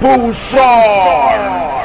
Pulsar!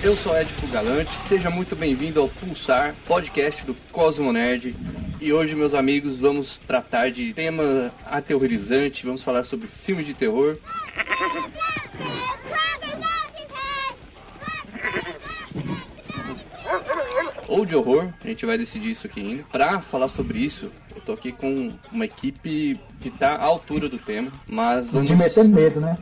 Eu sou Edipo Galante, seja muito bem-vindo ao Pulsar, podcast do Cosmo Nerd. E hoje, meus amigos, vamos tratar de tema aterrorizante, vamos falar sobre filmes de terror. Ou de horror, a gente vai decidir isso aqui ainda. Pra falar sobre isso, eu tô aqui com uma equipe que tá à altura do tema, mas vamos... De meter medo, né?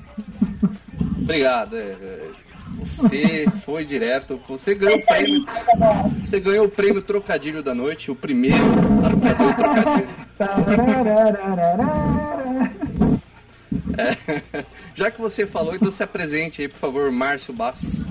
Obrigado. é, é, Você foi direto. Você ganhou o prêmio. Você ganhou o prêmio Trocadilho da Noite, o primeiro a fazer o trocadilho. É, já que você falou, então se apresente aí, por favor, Márcio Bastos.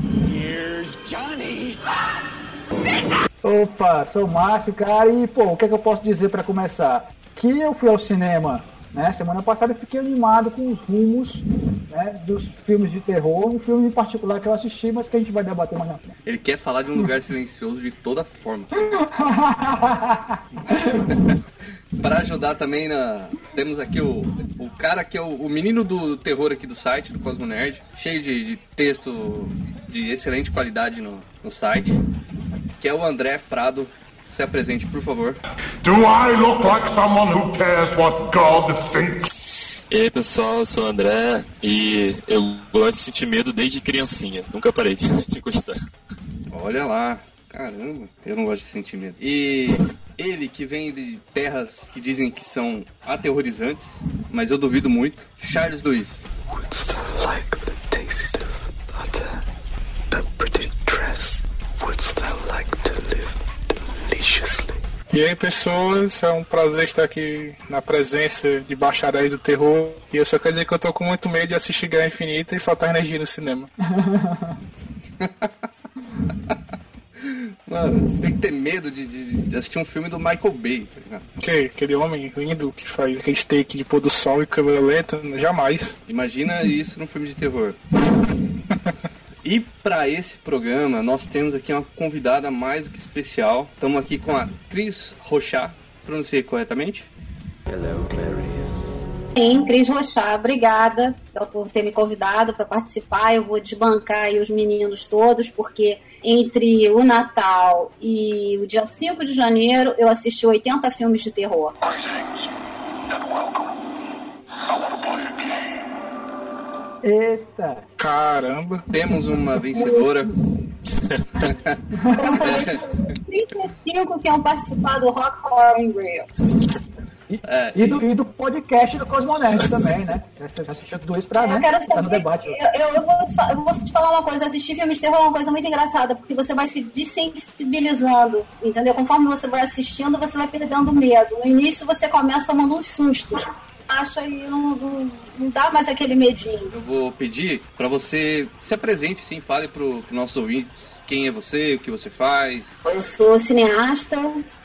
Opa, sou o Márcio, cara, e pô, o que é que eu posso dizer pra começar? Que eu fui ao cinema, né, semana passada e fiquei animado com os rumos, né, dos filmes de terror, um filme em particular que eu assisti, mas que a gente vai debater mais na frente. Ele quer falar de um lugar silencioso de toda forma. Para ajudar também na. Temos aqui o, o cara que é o, o menino do terror aqui do site, do Cosmo Nerd, cheio de, de texto de excelente qualidade no, no site, que é o André Prado. Se apresente, por favor. Do I look like someone who cares what God thinks? E aí pessoal, eu sou o André e eu gosto de sentir medo desde criancinha. Nunca parei de, gostar. Olha lá. Caramba, eu não gosto de sentir medo. E ele que vem de terras que dizem que são aterrorizantes, mas eu duvido muito, Charles Luiz. What's the like the taste of butter? A pretty dress. What's the like to live deliciously? E aí, pessoas, é um prazer estar aqui na presença de bacharéis do terror. E eu só quero dizer que eu tô com muito medo de assistir Guerra Infinita e faltar energia no cinema. Mano, você tem que ter medo de, de- de assistir um filme do Michael Bay, tá ligado? Que, aquele homem lindo que faz aquele take de pôr do sol e câmera lenta, jamais. Imagina isso num filme de terror. E para esse programa, nós temos aqui uma convidada mais do que especial. Estamos aqui com a Cris Rochat. Pronunciei corretamente? Sim, Cris Rochá, obrigada por ter me convidado para participar. Eu vou desbancar aí os meninos todos, porque entre o Natal e o dia 5 de janeiro eu assisti 80 filmes de terror. Greetings and welcome. I want to play. Eita, Caramba. Temos uma vencedora. 35 que iam participar do Rock Horror in Rio. É, e do, e do podcast do Cosmonerd também, né? Você assistiu tudo isso pra, né? Eu quero Tá no saber. debate. Eu, eu- eu vou te, eu vou te falar uma coisa: assistir filmes de terror é uma coisa muito engraçada, porque você vai se desensibilizando, entendeu? Conforme você vai assistindo, você vai perdendo medo. No início, você começa tomando uns sustos. Acha e não, não, não dá mais aquele medinho. eu vou pedir para você se apresente, sim, fale pro, pro nossos ouvintes quem é você, o que você faz. Eu sou cineasta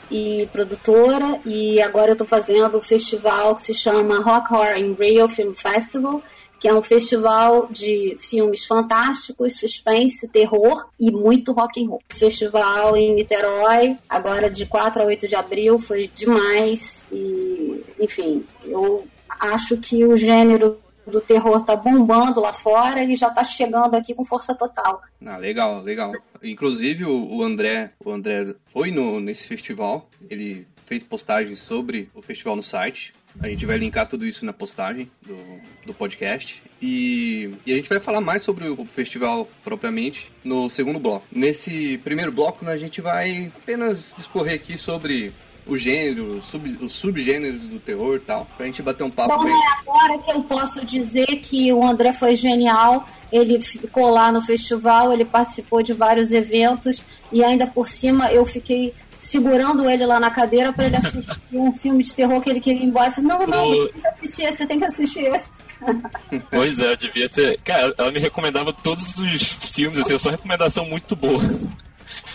e produtora, e agora eu tô fazendo um festival que se chama Rock Horror in Rio Film Festival, que é um festival de filmes fantásticos, suspense, terror e muito rock and roll. Festival em Niterói, agora de 4 a 8 de abril, foi demais e, enfim, eu acho que o gênero do terror tá bombando lá fora e já tá chegando aqui com força total. Ah, legal, legal. Inclusive o, André, o André foi no, nesse festival, ele fez postagens sobre o festival no site. A gente vai linkar tudo isso na postagem do, do podcast. E, e a gente vai falar mais sobre o festival propriamente no segundo bloco. Nesse primeiro bloco, né, a gente vai apenas discorrer aqui sobre o gênero, sub, os subgêneros do terror e tal, pra gente bater um papo Bom, bem. é agora que eu posso dizer que o André foi genial. Ele ficou lá no festival, ele participou de vários eventos e ainda por cima eu fiquei segurando ele lá na cadeira para ele assistir um filme de terror que ele queria ir embora. Eu falei, não, não, você tem que assistir esse, você tem que assistir esse. Pois é, eu devia ter. Cara, ela me recomendava todos os filmes, assim, é só recomendação muito boa.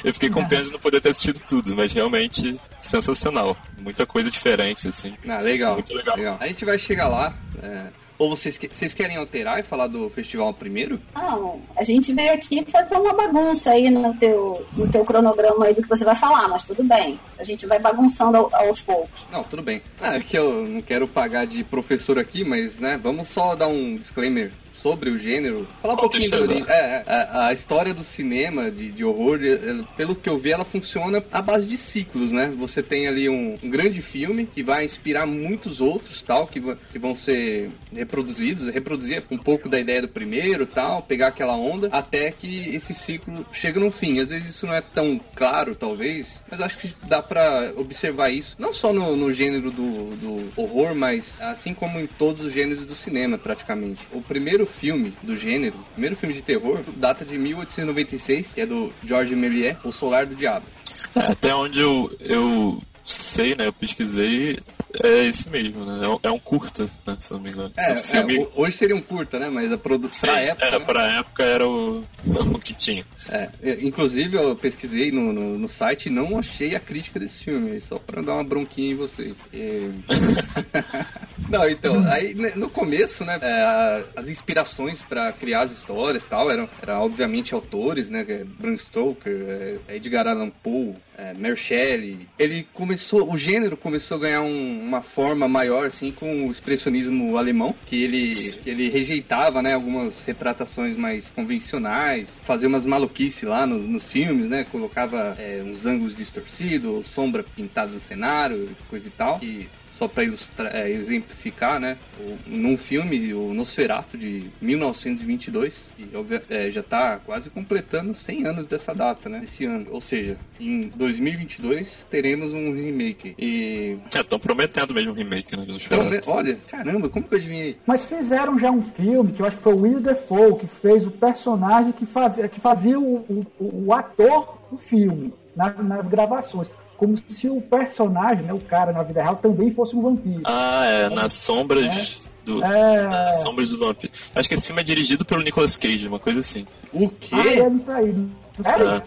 Eu fiquei com pena de não poder ter assistido tudo, mas realmente sensacional. Muita coisa diferente, assim. Ah, legal. Muito legal. A gente vai chegar lá. é, Ou vocês, que- vocês querem alterar e falar do festival primeiro? Não, a gente veio aqui fazer uma bagunça aí no teu, no teu cronograma aí do que você vai falar, mas tudo bem. A gente vai bagunçando ao- aos poucos. Não, tudo bem. Ah, é que eu não quero pagar de professor aqui, mas, né, vamos só dar um disclaimer sobre o gênero. Falar um pouquinho da Contextualizar. ori- é, é, a, a história do cinema, de, de horror, é, é, pelo que eu vi, ela funciona à base de ciclos, né? Você tem ali um, um grande filme que vai inspirar muitos outros, tal, que, que vão ser reproduzidos, reproduzir um pouco da ideia do primeiro, tal, pegar aquela onda, até que esse ciclo chega no fim. Às vezes isso não é tão claro, talvez, mas acho que dá pra observar isso, não só no, no gênero do, do horror, mas assim como em todos os gêneros do cinema, praticamente. O primeiro filme do gênero, primeiro filme de terror, data de 1896, que é do George Méliès, O Solar do Diabo. É, até onde eu, eu sei, né? Eu pesquisei, é esse mesmo, né? É um, é curta, né? Se não me engano. É, Esse filme, é, ho- hoje seria um curta, né? Mas a produção, pra época... é, né? pra época era o, o que tinha. É, é, inclusive eu pesquisei no, no, no site e não achei a crítica desse filme, só pra dar uma bronquinha em vocês. E- não, então, aí né, no começo, né, é, as inspirações pra criar as histórias e tal eram, eram obviamente autores, né, é Bram Stoker, é, Edgar Allan Poe, é, Mary Shelley. Ele começou, o gênero começou a ganhar um- uma forma maior, assim, com o expressionismo alemão, que ele, que ele rejeitava, né, algumas retratações mais convencionais, fazia umas maluquices lá nos, nos filmes, né, colocava é, uns ângulos distorcidos, sombra pintada no cenário, coisa e tal, e só para ilustrar, é, exemplificar, né? O, num filme, o Nosferatu de 1922, que é, já está quase completando 100 anos dessa data, né? Esse ano. Ou seja, em 2022 teremos um remake. E. É, estão prometendo mesmo um remake, né? Do Então, né, Nosferatu. olha, caramba, como que eu adivinhei? Mas fizeram já um filme, que eu acho que foi o Will Defoe, que fez o personagem que fazia, que fazia o, o, o ator do filme, nas, nas gravações. Como se o personagem, né, o cara na vida real, também fosse um vampiro. Ah, é, nas sombras do. É. Nas sombras do Vamp. Acho que esse filme é dirigido pelo Nicolas Cage, uma coisa assim. O Ah, quê? é isso aí. Ah,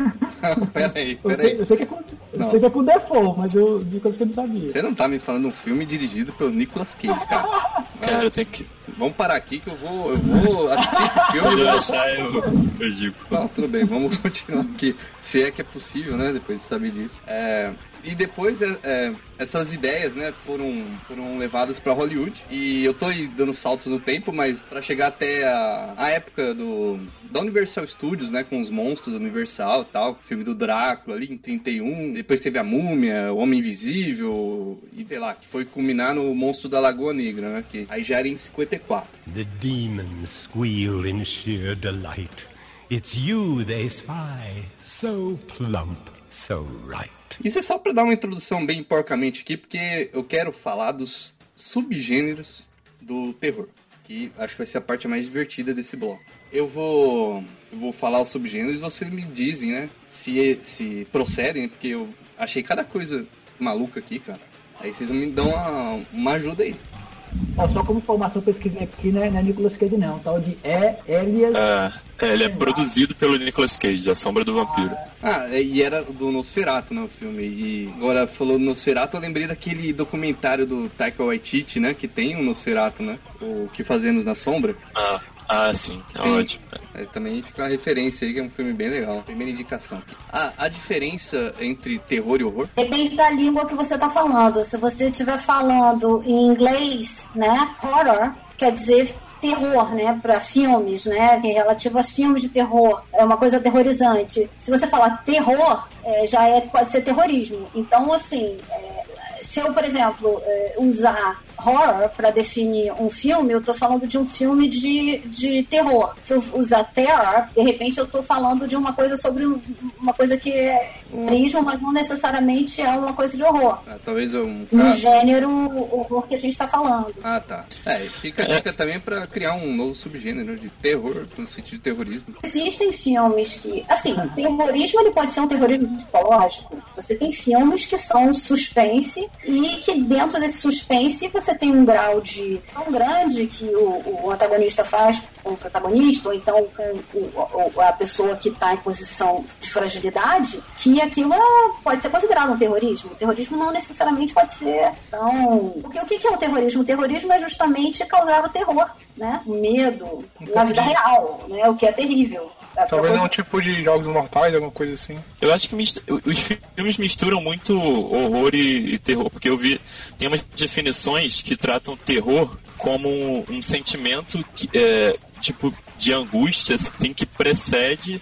peraí, Eu, sei, peraí. eu sei que é com, eu Não. sei que é com Defoe, mas eu digo que eu não sabia. Você não tá me falando um filme dirigido pelo Nicolas Cage, cara. cara, tem que. Vamos parar aqui que eu vou, eu vou assistir esse filme. Eu achar, eu, eu digo. Não, tudo bem, vamos continuar aqui. Se é que é possível, né? Depois de saber disso. É, e depois é, é, essas ideias, né, foram, foram levadas pra Hollywood. E eu tô aí dando saltos no tempo, mas pra chegar até a, a época do da Universal Studios, né, com os monstros Universal e tal, filme do Drácula ali em 31, depois teve a Múmia, o Homem Invisível e sei lá, que foi culminar no Monstro da Lagoa Negra, né, que aí já era em 54. The demons squeal in sheer delight. It's you they spy, so plump, so right. Isso é só pra dar uma introdução bem porcamente aqui, porque eu quero falar dos subgêneros do terror, que acho que vai ser a parte mais divertida desse bloco. Eu vou, eu vou falar os subgêneros e vocês me dizem, né, se, se procedem, porque eu achei cada coisa maluca aqui, cara. Aí vocês me dão uma, uma ajuda aí. Ó, só como informação, eu pesquisei aqui, né, não é Nicolas Cage não, tal de E. Elias é, ele é produzido pelo Nicolas Cage, A Sombra do Vampiro. Ah, é, e era do Nosferatu, né, o filme. E agora falou do Nosferatu, eu lembrei daquele documentário do Taika Waititi, né, que tem um Nosferatu, né, o Que Fazemos na Sombra. Ah, ah sim, é Tem. ótimo. É, também fica uma referência aí, que é um filme bem legal. Primeira indicação. A, a diferença entre terror e horror? Depende da língua que você tá falando. Se você estiver falando em inglês, né, horror, quer dizer terror, né, para filmes, né, é relativo a filmes de terror, é uma coisa aterrorizante. Se você falar terror, é, já é pode ser terrorismo. Então, assim, é, se eu, por exemplo, é, usar horror para definir um filme, eu estou falando de um filme de, de terror. Se eu usar terror, de repente eu estou falando de uma coisa sobre um- uma coisa que é terrorismo, mas não necessariamente é uma coisa de horror. Ah, talvez um No caso. gênero horror que a gente está falando. Ah, tá. É, fica a dica também pra criar um novo subgênero de terror, no sentido de terrorismo. Existem filmes que, assim, terrorismo ele pode ser um terrorismo psicológico. Você tem filmes que são suspense e que dentro desse suspense você tem um grau de tão grande que o, o antagonista faz com o protagonista ou então com o- o- a pessoa que está em posição de fragilidade que aquilo é- pode ser considerado um terrorismo. O terrorismo não necessariamente pode ser. Então, porque o que que é o terrorismo? O terrorismo é justamente causar o terror, né? O medo na vida real, né? O que é terrível. Talvez não um tipo de jogos mortais, alguma coisa assim. Eu acho que os filmes misturam muito horror e, e terror, porque eu vi tem umas definições que tratam terror como um, um sentimento que, é, tipo de angústia assim, que precede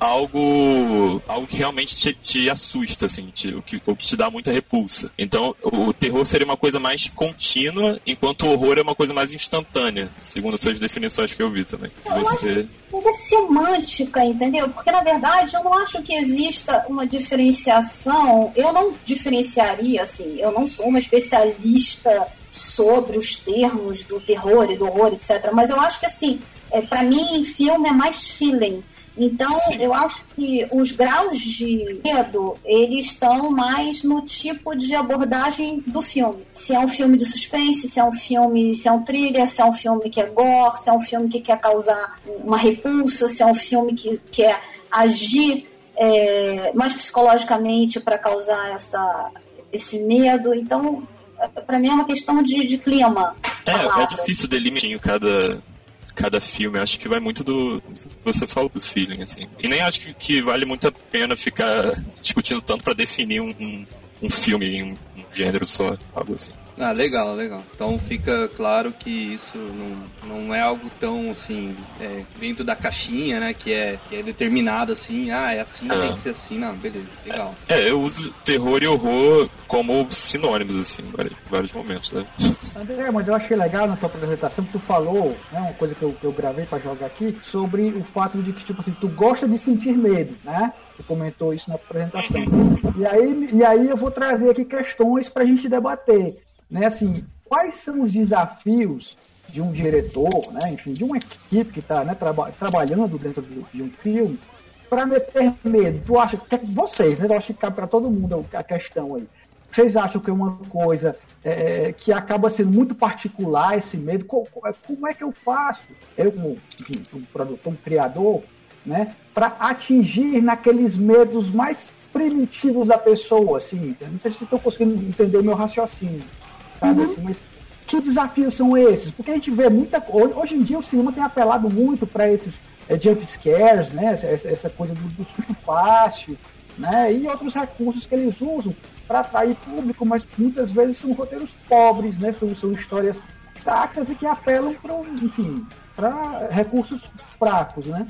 algo algo que realmente te, te assusta assim te, o, que, o que te dá muita repulsa então o, terror seria uma coisa mais contínua enquanto o horror é uma coisa mais instantânea segundo essas definições que eu vi também Se você é semântica, entendeu? Porque na verdade eu não acho que exista uma diferenciação. Eu não diferenciaria, assim, eu não sou uma especialista sobre os termos do terror e do horror, etc. Mas eu acho que assim, é, para mim, filme é mais feeling. Então, eu acho que os graus de medo, eles estão mais no tipo de abordagem do filme. Se é um filme de suspense, se é um filme, se é um thriller, se é um filme que é gore, se é um filme que quer causar uma repulsa, se é um filme que quer agir é, mais psicologicamente para causar essa, esse medo. Então, para mim é uma questão de, de clima. É, é palavra. difícil delimitar cada, cada filme. Acho que vai muito do, você falou do feeling, assim. E nem acho que, que vale muito a pena ficar discutindo tanto pra definir um, um, um filme em um, um gênero só, algo assim. Ah, legal, legal. Então fica claro que isso não, não é algo tão assim, é, dentro da caixinha, né? Que é, que é determinado assim, ah, é assim, Ah. tem que ser assim, não, beleza, legal. É, eu uso terror e horror como sinônimos, assim, em vários, vários momentos, né? André, mas eu achei legal na tua apresentação que tu falou, né, uma coisa que eu, que eu gravei pra jogar aqui, sobre o fato de que, tipo assim, tu gosta de sentir medo, né? Tu comentou isso na apresentação. E aí, e aí eu vou trazer aqui questões pra gente debater, né? Assim, quais são os desafios de um diretor, né? Enfim, de uma equipe que está né, traba- trabalhando dentro de um filme, para meter medo. Tu acha que vocês, né? Eu acho que cabe para todo mundo a questão aí. Vocês acham que é uma coisa é, que acaba sendo muito particular esse medo? Co- co- Como é que eu faço? Eu, como enfim, um produtor, um criador, né? Para atingir naqueles medos mais primitivos da pessoa, assim. Não sei se vocês estão conseguindo entender o meu raciocínio, sabe? Assim, mas que desafios são esses? Porque a gente vê muita coisa. Hoje em dia o cinema tem apelado muito para esses é, jump scares, né? Essa, essa- essa coisa do, do susto fácil, né? E outros recursos que eles usam para atrair público, mas muitas vezes são roteiros pobres, né? São, são histórias fracas e que apelam para, enfim, para recursos fracos, né?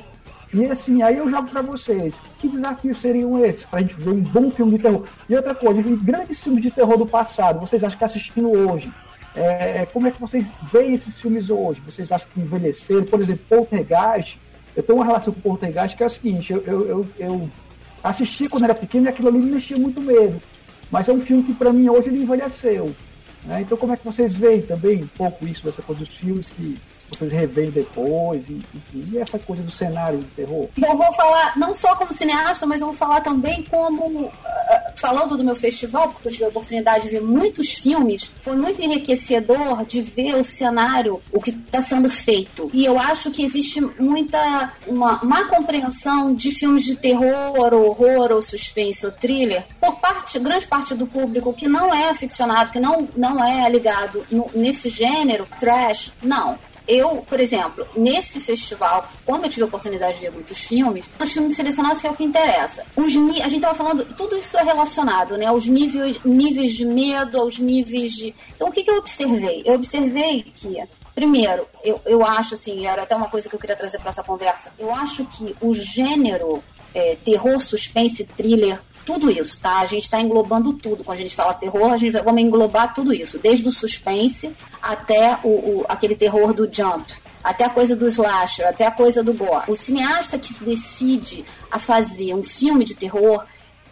E assim, aí eu jogo para vocês, que desafios seriam esses para a gente ver um bom filme de terror? E outra coisa, grandes filmes de terror do passado, vocês acham que assistindo hoje, é, como é que vocês veem esses filmes hoje? Vocês acham que envelheceram? Por exemplo, Poltergeist, eu tenho uma relação com Poltergeist que é o seguinte, eu, eu, eu, eu assisti quando era pequeno e aquilo ali me mexia muito medo. Mas é um filme que para mim hoje ele envelheceu. né? Então como é que vocês veem também um pouco isso dessa coisa dos filmes que vocês reveem depois e, enfim, e essa coisa do cenário de terror? Eu vou falar não só como cineasta, mas eu vou falar também como. ah, falando do meu festival, porque eu tive a oportunidade de ver muitos filmes, foi muito enriquecedor de ver o cenário, o que está sendo feito. E eu acho que existe muita. uma má compreensão de filmes de terror, horror, ou suspense, ou thriller, por parte, grande parte do público que não é aficionado, que não, não é ligado no- nesse gênero, trash, não. Eu, por exemplo, nesse festival, quando eu tive a oportunidade de ver muitos filmes, os filmes selecionados que é o que interessa. Os a gente estava falando, tudo isso é relacionado, né? Os níveis, níveis de medo, aos níveis de. Então, o que, que eu observei? Eu observei que Primeiro, eu, eu acho assim, era até uma coisa que eu queria trazer para essa conversa. Eu acho que o gênero é, terror, suspense, thriller, tudo isso, tá? A gente está englobando tudo. Quando a gente fala terror, a gente vai vamos englobar tudo isso, desde o suspense até o, o, aquele terror do jump, até a coisa do slasher, até a coisa do gore. O cineasta que decide a fazer um filme de terror,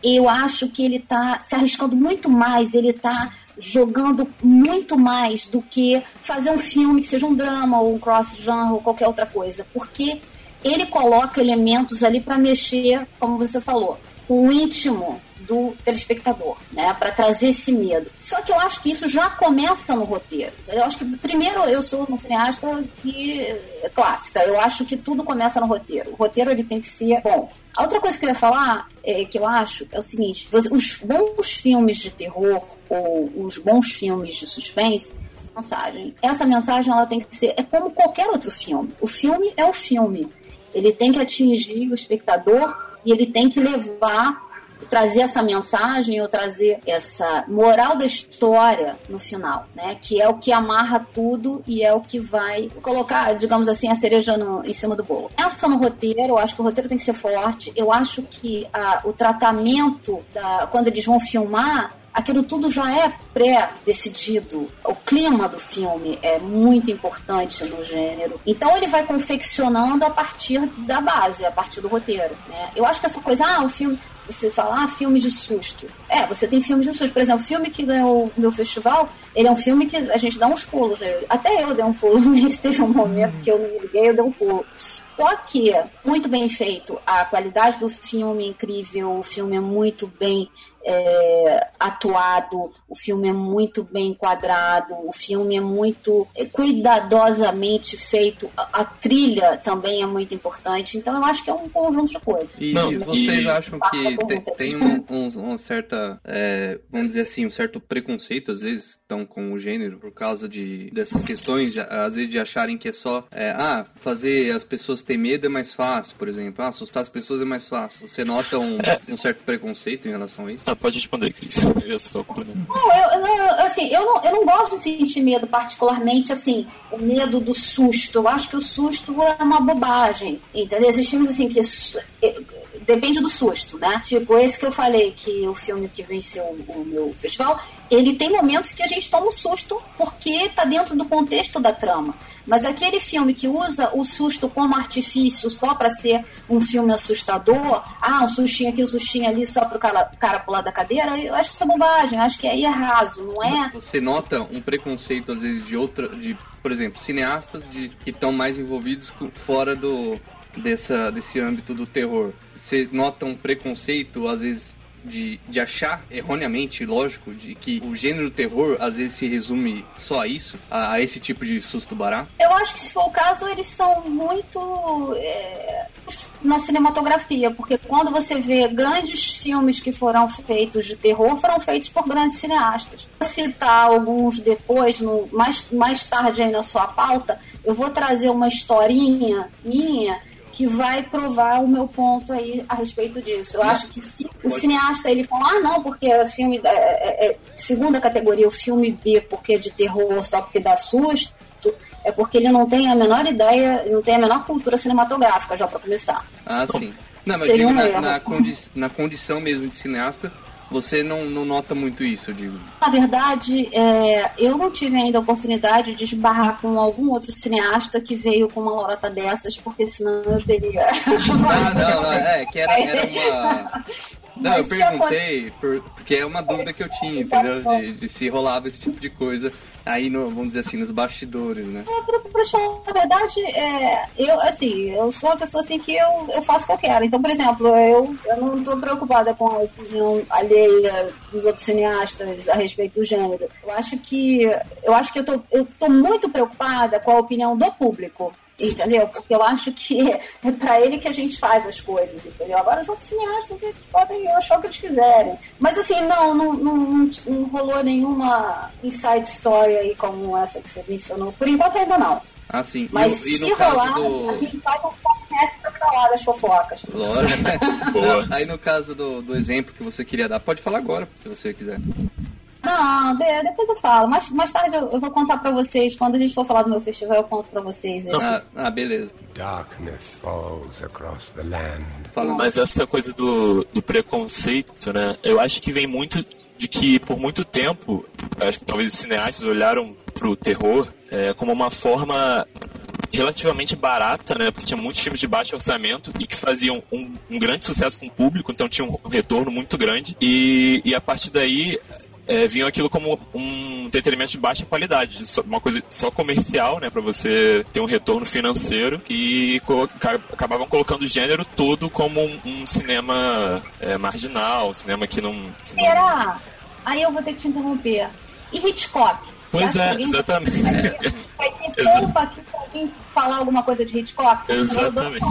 eu acho que ele está se arriscando muito mais, ele está jogando muito mais do que fazer um filme que seja um drama ou um cross-genre ou qualquer outra coisa, porque ele coloca elementos ali para mexer, como você falou, o íntimo do telespectador, né, para trazer esse medo. Só que eu acho que isso já começa no roteiro. Eu acho que primeiro eu sou uma cineasta que é clássica. Eu acho que tudo começa no roteiro. O roteiro ele tem que ser bom. A outra coisa que eu ia falar, é, que eu acho, é o seguinte: os bons filmes de terror ou os bons filmes de suspense mensagem. Essa mensagem ela tem que ser é como qualquer outro filme. O filme é o filme. Ele tem que atingir o espectador e ele tem que levar trazer essa mensagem ou trazer essa moral da história no final, né? Que é o que amarra tudo e é o que vai colocar, digamos assim, a cereja no, em cima do bolo. Essa no roteiro, eu acho que o roteiro tem que ser forte. Eu acho que a, o tratamento da, quando eles vão filmar aquilo tudo já é pré-decidido. O clima do filme é muito importante no gênero. Então ele vai confeccionando a partir da base, a partir do roteiro. Né? Eu acho que essa coisa, ah, o filme você fala, ah, filmes de susto. É, você tem filmes de susto. Por exemplo, o filme que ganhou o meu festival, ele é um filme que a gente dá uns pulos nele. Até eu dei um pulo nele, teve um momento que eu não me liguei, eu dei um pulo. Só que, muito bem feito, a qualidade do filme é incrível, o filme é muito bem é, atuado, o filme é muito bem enquadrado, o filme é muito é, cuidadosamente feito, a, a, trilha também é muito importante, então eu acho que é um conjunto de coisas. E Não, vocês e... acham que tem, tem um, um, uma certa, é, vamos dizer assim, um certo preconceito, às vezes, estão com o gênero, por causa de dessas questões, às vezes de acharem que é só, é, ah, fazer as pessoas ter medo é mais fácil, por exemplo, ah, assustar as pessoas é mais fácil. Você nota um, é. um certo preconceito em relação a isso? Ah, pode responder, Cris. Eu só. Não, eu, eu, assim, eu não, eu não gosto de sentir medo, particularmente, assim, o medo do susto. Eu acho que o susto é uma bobagem, entendeu? Existem filmes, assim, que depende do susto, né? Tipo, esse que eu falei, que o filme que venceu o meu festival, ele tem momentos que a gente toma um susto porque tá dentro do contexto da trama. Mas aquele filme que usa o susto como artifício só para ser um filme assustador, ah, um sustinho aqui, um sustinho ali só pro cara, cara pular da cadeira, eu acho isso bobagem, acho que aí é raso, não é? Você nota um preconceito, às vezes, de outra. de por exemplo, cineastas de, que estão mais envolvidos com, fora do, dessa, desse âmbito do terror. Você nota um preconceito, às vezes, de, de achar erroneamente, lógico, de que o gênero terror às vezes se resume só a isso, a, a esse tipo de susto barato? Eu acho que se for o caso, eles são muito. É, na cinematografia, porque quando você vê grandes filmes que foram feitos de terror, foram feitos por grandes cineastas. Vou citar alguns depois, no, mais, mais tarde aí na sua pauta, eu vou trazer uma historinha minha que vai provar o meu ponto aí a respeito disso. Eu acho que se o cineasta ele fala, ah, não, porque é filme é, é, é, segunda categoria, o filme B, porque é de terror só porque dá susto, é porque ele não tem a menor ideia, não tem a menor cultura cinematográfica já para começar. Ah, sim. Não, mas digo, na, na, condi na condição mesmo de cineasta, você não, não nota muito isso, eu digo? Na verdade, é, eu não tive ainda a oportunidade de esbarrar com algum outro cineasta que veio com uma lorota dessas, porque senão eu teria. não, não, não, é que era, era uma. Não, eu perguntei, porque é uma dúvida que eu tinha, entendeu? De, de se rolava esse tipo de coisa aí, no, vamos dizer assim, nos bastidores, né? É, na verdade, é, eu, assim, eu sou uma pessoa assim que eu, eu faço o que eu quero. Então, por exemplo, eu, eu não estou preocupada com a opinião alheia dos outros cineastas a respeito do gênero. Eu acho que eu acho que eu tô, eu tô muito preocupada com a opinião do público. Entendeu? Porque eu acho que é para ele que a gente faz as coisas, entendeu? Agora os outros cineastas eles podem achar o que eles quiserem. Mas assim, não, não, não, não rolou nenhuma inside story aí como essa que você mencionou. Por enquanto ainda não. Ah, sim. Mas e, e se rolar, do... a gente faz um podcast pra falar das fofocas. Lógico. Aí no caso do, do exemplo que você queria dar, pode falar agora, se você quiser. Não, de- depois eu falo. Mais, mais tarde eu, eu vou contar pra vocês. Quando a gente for falar do meu festival, eu conto pra vocês. esse. Ah, ah, beleza. Darkness falls across the land. Fala. Mas essa coisa do, do preconceito, né? Eu acho que vem muito de que por muito tempo, acho que talvez os cineastas olharam pro terror é, como uma forma relativamente barata, né? Porque tinha muitos filmes de baixo orçamento e que faziam um, um grande sucesso com o público, então tinha um retorno muito grande. E, e a partir daí é, vinham aquilo como um entretenimento de baixa qualidade, uma coisa só comercial, né, para você ter um retorno financeiro e co- ca- acabavam colocando o gênero todo como um, um cinema é, marginal, um cinema que não, que não- Será? Aí eu vou ter que te interromper. E Hitchcock? Pois é, exatamente. Vai ter, vai ter culpa aqui pra alguém falar alguma coisa de Hitchcock? Exatamente.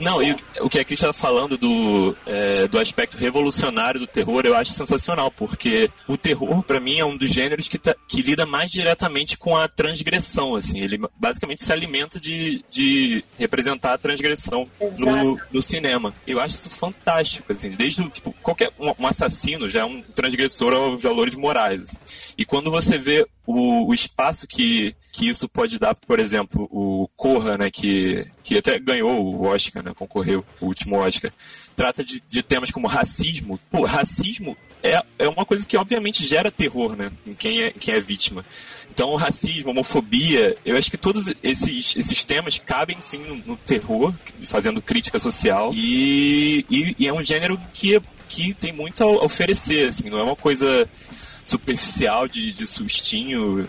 Não, e o- que a Cris estava falando do, é, do aspecto revolucionário do terror, eu acho sensacional, porque o terror, pra mim, é um dos gêneros que, tá- que lida mais diretamente com a transgressão, assim. Ele basicamente se alimenta de, de representar a transgressão no, no cinema. Eu acho isso fantástico, assim. Desde, tipo, qualquer... Um, um assassino já é um transgressor aos valores morais, assim. E quando você vê o, o espaço que, que isso pode dar, por exemplo, o Corra, né, que, que até ganhou o Oscar, né, concorreu o último Oscar, trata de, de temas como racismo. Pô, racismo é, é uma coisa que obviamente gera terror, né, em quem é, quem é vítima. Então, racismo, homofobia, eu acho que todos esses, esses temas cabem sim no, no terror, fazendo crítica social, e, e, e é um gênero que, que tem muito a oferecer, assim, não é uma coisa superficial de, de sustinho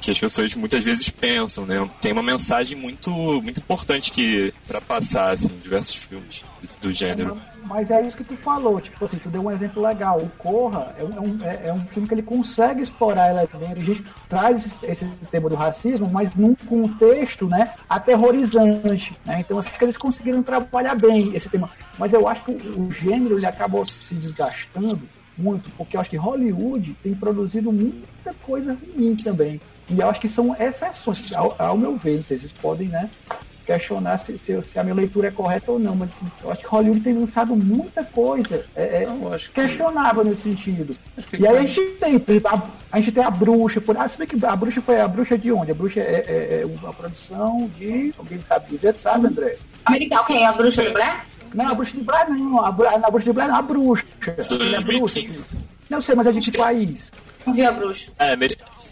que as pessoas muitas vezes pensam, né? Tem uma mensagem muito, muito importante que para passar assim, em diversos filmes do gênero. Mas é isso que tu falou, tipo assim, tu deu um exemplo legal. O Corra é um, é é- é um filme que ele consegue explorar elementos, a traz esse, esse tema do racismo, mas num contexto, né, aterrorizante, né? Então acho que eles conseguiram trabalhar bem esse tema. Mas eu acho que o gênero ele acabou se desgastando muito, porque eu acho que Hollywood tem produzido muita coisa ruim também. E eu acho que são exceções, ao, ao meu ver, não sei se vocês podem, né, questionar se, se, se a minha leitura é correta ou não, mas assim, eu acho que Hollywood tem lançado muita coisa é, é, Eu acho que- questionável nesse sentido. Acho que E aí a gente tem, a, a gente tem a bruxa, por ah, se bem que a bruxa foi a bruxa de onde? A bruxa é, é- é uma produção de. Alguém sabe dizer, sabe, André? Americal, quem é a bruxa do Blair? Não, a bruxa de Blair não, a, bru- a bruxa de Blair não, a bruxa. Aquele é bruxa. 2015. Não sei, mas é de que país? Não viu a bruxa? É,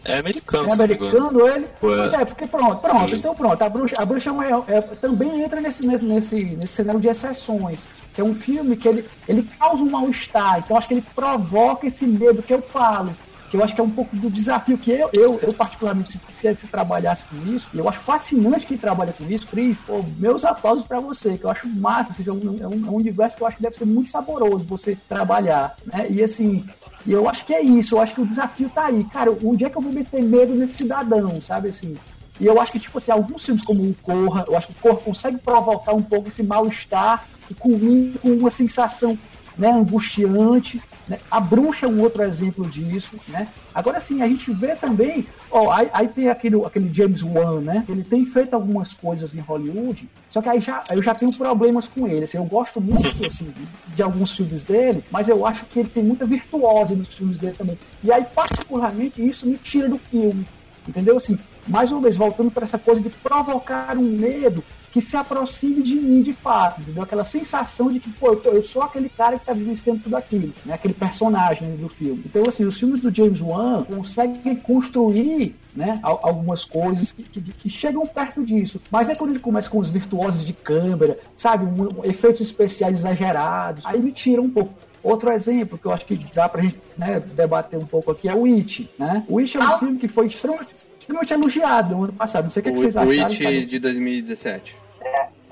é americano. É americano ele? Ué. Pois é, porque pronto, pronto, então pronto. A bruxa, a bruxa é uma- é- também entra nesse, nesse, nesse, nesse cenário de exceções. Que é um filme que ele, ele causa um mal-estar. Então acho que ele provoca esse medo que eu falo. Que eu acho que é um pouco do desafio que eu, eu, eu particularmente, se, se, se trabalhasse com isso, eu acho fascinante quem trabalha com isso, Cris, pô, meus aplausos pra você, que eu acho massa, assim, é, um, é, um, universo que eu acho que deve ser muito saboroso você trabalhar, né? E assim, e eu acho que é isso, eu acho que o desafio tá aí. Cara, onde é que eu vou meter medo nesse cidadão, sabe assim? E eu acho que, tipo assim, alguns filmes como o Corra, eu acho que o Corra consegue provocar um pouco esse mal-estar com, com uma sensação né, angustiante. Né? A Bruxa é um outro exemplo disso. Né? Agora, sim, a gente vê também. Ó, aí, aí tem aquele, aquele James Wan, né? Ele tem feito algumas coisas em Hollywood, só que aí já, eu já tenho problemas com ele. Assim, eu gosto muito assim, de, alguns filmes dele, mas eu acho que ele tem muita virtuose nos filmes dele também. E aí, particularmente, isso me tira do filme. Entendeu? Assim, mais uma vez, voltando para essa coisa de provocar um medo que se aproxime de mim de fato, entendeu? Aquela sensação de que, pô, eu, tô- eu sou aquele cara que tá vivenciando tudo aquilo, né? Aquele personagem do filme. Então, assim, os filmes do James Wan conseguem construir, né, al- algumas coisas que, que- que chegam perto disso. Mas é quando ele começa com os virtuosos de câmera, sabe? Um- efeitos especiais exagerados, aí me tira um pouco. Outro exemplo que eu acho que dá pra gente né, debater um pouco aqui é o It, né? O It é um filme que foi extremamente, extremamente elogiado no ano passado. Não sei o que, é que vocês O, o acharam. It de 2017.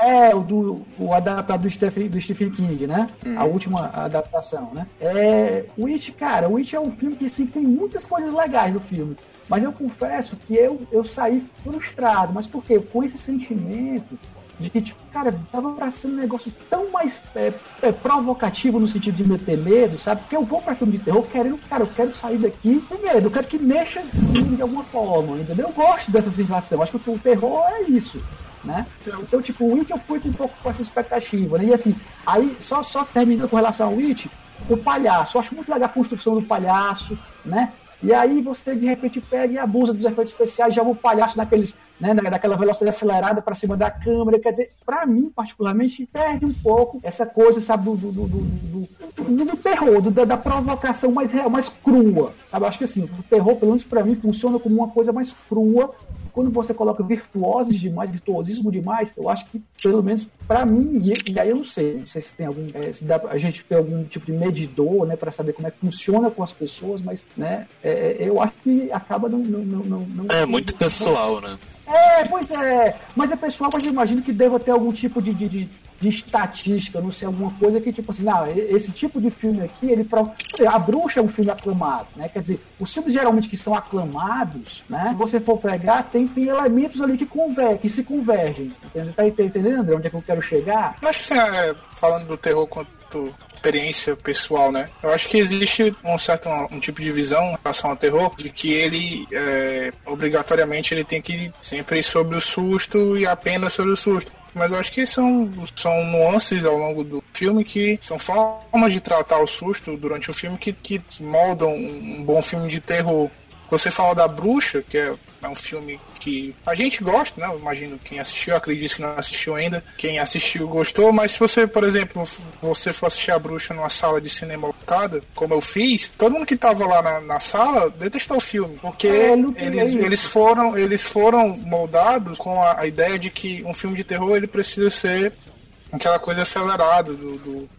É, o, do, o adaptado do Stephen, do Stephen King, né? Uhum. A última adaptação, né? É, o It, cara, o It é um filme que assim, tem muitas coisas legais no filme. Mas eu confesso que eu, eu saí frustrado. Mas por quê? Com esse sentimento de que, tipo, cara, tava pra ser um negócio tão mais é, é, provocativo no sentido de meter medo, sabe? Porque eu vou pra filme de terror querendo, cara, eu quero sair daqui com medo, eu quero que mexa de alguma forma, entendeu? Eu gosto dessa sensação. Acho que o terror é isso né? Então, tipo, o It eu fui um pouco com essa expectativa, né? E assim, aí, só, só terminando com relação ao It, o palhaço. Eu acho muito legal a construção do palhaço, né? E aí você de repente pega e abusa dos efeitos especiais, joga o palhaço naqueles, né, daquela velocidade acelerada para cima da câmera. Quer dizer, para mim, particularmente, perde um pouco essa coisa, sabe, do, do, do, do, terror, do, da, provocação mais real, mais crua. Sabe? Acho que assim, o terror, pelo menos para mim, funciona como uma coisa mais crua. Quando você coloca virtuosos demais, virtuosismo demais, eu acho que, pelo menos para mim, e, aí eu não sei, não sei se tem algum, é, se dá, a gente tem algum tipo de medidor, né, para saber como é que funciona com as pessoas, mas, né, é, eu acho que acaba não, não, não, não É muito pessoal, né? É, pois é. Mas é pessoal, mas eu imagino que deva ter algum tipo de, de, de, de estatística, não sei, alguma coisa que, tipo assim, não, esse tipo de filme aqui, ele prova. A Bruxa é um filme aclamado, né? Quer dizer, os filmes geralmente que são aclamados, né? Se você for pegar, tem, tem elementos ali que, conver, que se convergem. Entendeu? Tá entendendo, André, onde é que eu quero chegar? Acho que, assim, é, falando do terror quanto experiência pessoal, né? Eu acho que existe um certo um, um tipo de visão em relação ao terror de que ele é, obrigatoriamente ele tem que ir sempre sobre o susto e apenas sobre o susto. Mas eu acho que são, são nuances ao longo do filme que são formas de tratar o susto durante o filme que, que moldam um bom filme de terror. Você fala da Bruxa, que é, é, um filme que a gente gosta, né? Eu imagino quem assistiu, acredito que não assistiu ainda. Quem assistiu gostou, mas se você, por exemplo, você for assistir a Bruxa numa sala de cinema lotada, como eu fiz, todo mundo que tava lá na, na sala detestou o filme, porque É, eles, eles foram eles foram moldados com a, a ideia de que um filme de terror ele precisa ser aquela coisa acelerada do, do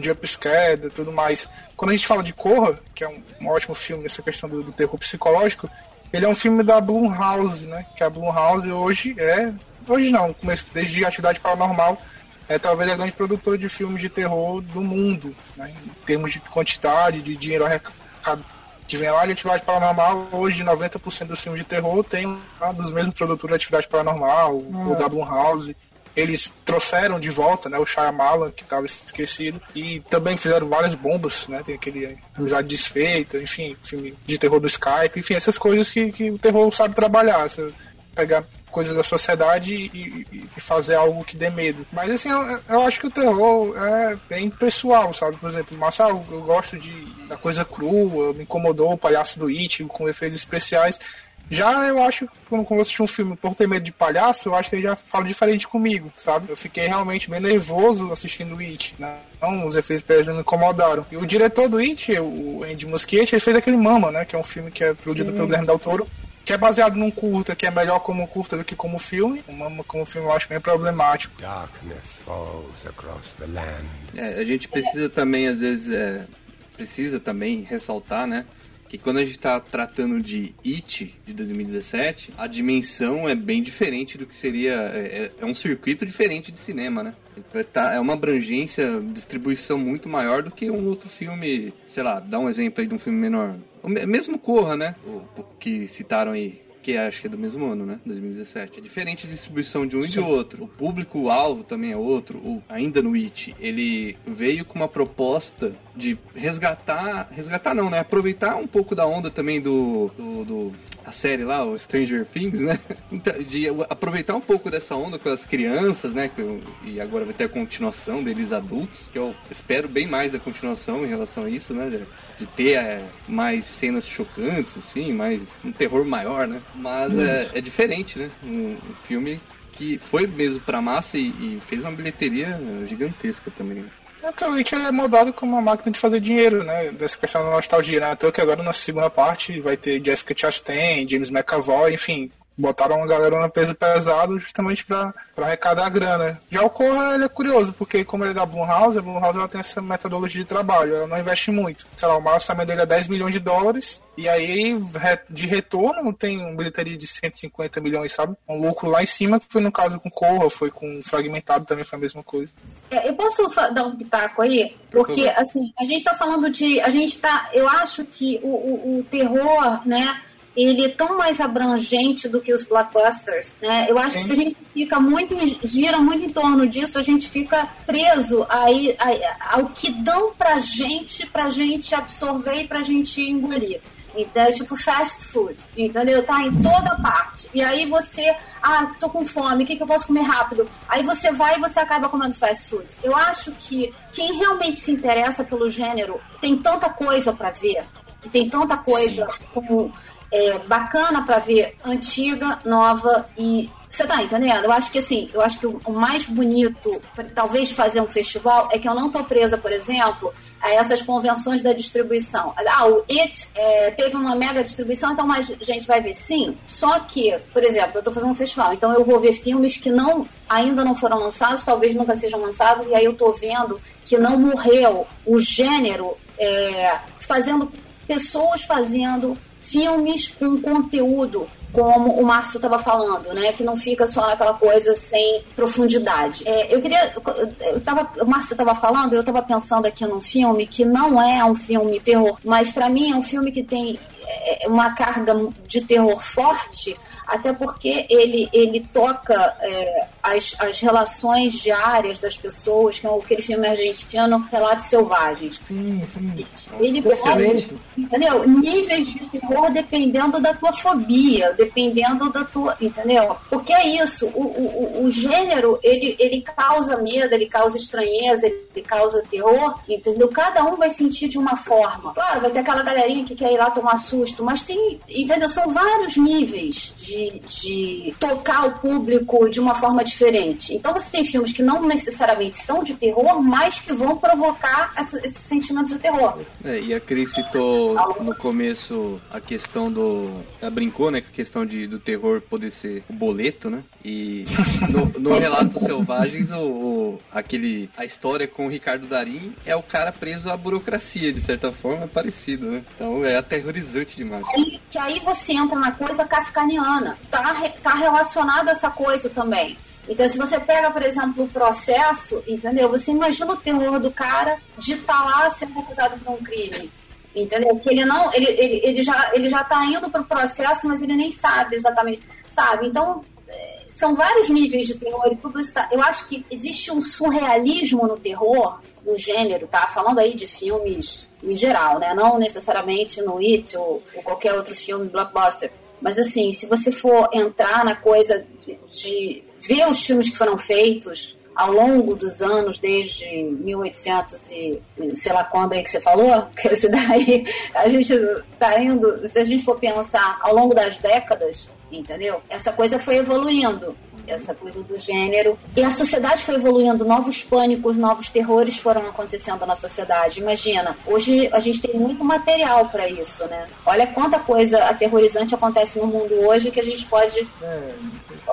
do jumpscare e tudo mais. Quando a gente fala de Corra, que é um, um ótimo filme nessa questão do, do, terror psicológico, ele é um filme da Blumhouse, né? Que a Blumhouse hoje é... Hoje não, desde Atividade Paranormal, é talvez a grande produtora de filmes de terror do mundo, né? Em termos de quantidade, de dinheiro arrecadado que vem lá de Atividade Paranormal, hoje 90% dos filmes de terror tem um dos mesmos produtores de Atividade Paranormal, hum. o da Blumhouse eles trouxeram de volta, né, o Shyamalan, que estava esquecido, e também fizeram várias bombas, né, tem aquele Amizade Desfeita, enfim, filme de terror do Skype, enfim, essas coisas que, que o terror sabe trabalhar, você pegar coisas da sociedade e, e, fazer algo que dê medo. Mas assim, eu, eu, acho que o terror é bem pessoal, sabe? Por exemplo, Marcelo, eu gosto de, da coisa crua, me incomodou o palhaço do It com efeitos especiais. Já eu acho, quando eu assisti um filme por ter medo de palhaço, eu acho que ele já fala diferente comigo, sabe? Eu fiquei realmente bem nervoso assistindo o It, né? Não, os efeitos especiais me incomodaram. E o diretor do It, o Andy Muschietti, ele fez aquele Mama, né? Que é um filme que é produzido pelo Guilherme Del Toro, que é baseado num curta, que é melhor como curta do que como filme. O Mama como filme eu acho bem problemático. Darkness falls across the land. É, a gente precisa também, às vezes, é, precisa também ressaltar, né? Que quando a gente está tratando de It de 2017, a dimensão é bem diferente do que seria. É, é um circuito diferente de cinema, né? É uma abrangência, distribuição muito maior do que um outro filme, sei lá, dá um exemplo aí de um filme menor. Mesmo Corra, né? O, que citaram aí que acho que é do mesmo ano, né? 2017. É diferente a distribuição de um Sim. e de outro. O público-alvo também é outro. O, ainda no It, ele veio com uma proposta de resgatar. Resgatar não, né? Aproveitar um pouco da onda também do, do, do a série lá, o Stranger Things, né? Então, de aproveitar um pouco dessa onda com as crianças, né? E agora vai ter a continuação deles adultos, que eu espero bem mais da continuação em relação a isso, né? de ter é, mais cenas chocantes, assim, mais um terror maior, né? Mas é, é, diferente, né? Um, um, filme que foi mesmo pra massa e, e fez uma bilheteria gigantesca também. É que o Witch é moldado como uma máquina de fazer dinheiro, né? Dessa questão da nostalgia, né? Então que agora na segunda parte vai ter Jessica Chastain, James McAvoy, enfim, botaram uma galera no peso pesado justamente para arrecadar a grana. Já o Corra ele é curioso, porque como ele é da Blumhouse, a Blumhouse ela tem essa metodologia de trabalho, ela não investe muito. Sei lá, o maior orçamento dele é 10 milhões de dólares, e aí de retorno tem um bilheteria de 150 milhões, sabe? Um lucro lá em cima, que foi no caso com Corra, foi com Fragmentado também foi a mesma coisa. É, eu posso dar um pitaco aí? Porque, assim, a gente tá falando de. A gente tá. Eu acho que o, o, o terror, né? Ele é tão mais abrangente do que os blockbusters, né? Eu acho Sim. que se a gente fica muito, gira muito em torno disso, a gente fica preso aí, ao que dão pra gente, pra gente absorver e pra gente engolir. Então, é tipo fast food, entendeu? Tá em toda parte. E aí você, ah, tô com fome, o que, que eu posso comer rápido? Aí você vai e você acaba comendo fast food. Eu acho que quem realmente se interessa pelo gênero tem tanta coisa para ver, tem tanta coisa como é, bacana para ver, antiga, nova e você tá entendendo? Eu acho que assim, eu acho que o, mais bonito, talvez fazer um festival, é que eu não tô presa, por exemplo, a essas convenções da distribuição. Ah, o It é, teve uma mega distribuição, então mais gente vai ver. Sim, só que, por exemplo, eu tô fazendo um festival, então eu vou ver filmes que não ainda não foram lançados, talvez nunca sejam lançados, e aí eu tô vendo que não morreu o gênero é, fazendo pessoas fazendo filmes com conteúdo como o Márcio estava falando, né? Que não fica só naquela coisa sem profundidade. É, eu queria. Eu tava, o Márcio estava falando, eu estava pensando aqui num filme que não é um filme terror, mas para mim é um filme que tem uma carga de terror forte, até porque ele, ele toca é, as, as relações diárias das pessoas, que é aquele filme argentino Relatos Selvagens. Sim, sim. Ele pode, entendeu? Níveis de terror dependendo da tua fobia, dependendo da tua, entendeu? Porque é isso, o, o, o gênero, ele, ele causa medo, ele causa estranheza, ele causa terror, entendeu? Cada um vai sentir de uma forma. Claro, vai ter aquela galerinha que quer ir lá tomar susto, mas tem, entendeu? São vários níveis de, de tocar o público de uma forma diferente. Então você tem filmes que não necessariamente são de terror, mas que vão provocar essa, esse sentimento de terror. É, e a Cris citou no começo a questão do. Ela brincou, né? Com a questão de, do terror poder ser o boleto, né? E no, no Relatos Selvagens, o, o- aquele, a história com o Ricardo Darim é o cara preso à burocracia, de certa forma, é parecido, né? Então é aterrorizante demais. Aí, que aí você entra na coisa kafkaniana. Tá, tá relacionado a essa coisa também. Então, se você pega, por exemplo, o processo, entendeu? Você imagina o terror do cara de estar lá sendo acusado por um crime. Entendeu? Que ele não, ele, ele, ele já, ele já tá indo pro processo, mas ele nem sabe exatamente, sabe? Então, é, são vários níveis de terror e tudo isso tá, eu acho que existe um surrealismo no terror, no gênero, tá? Falando aí de filmes em geral, né? Não necessariamente no It ou, ou qualquer outro filme blockbuster. Mas assim, se você for entrar na coisa de, ver os filmes que foram feitos ao longo dos anos, desde 1800 e sei lá quando aí que você falou, que esse daí a gente tá indo, se a gente for pensar ao longo das décadas, entendeu? Essa coisa foi evoluindo. Essa coisa do gênero. E a sociedade foi evoluindo, novos pânicos, novos terrores foram acontecendo na sociedade. Imagina, hoje a gente tem muito material para isso, né? Olha quanta coisa aterrorizante acontece no mundo hoje que a gente pode.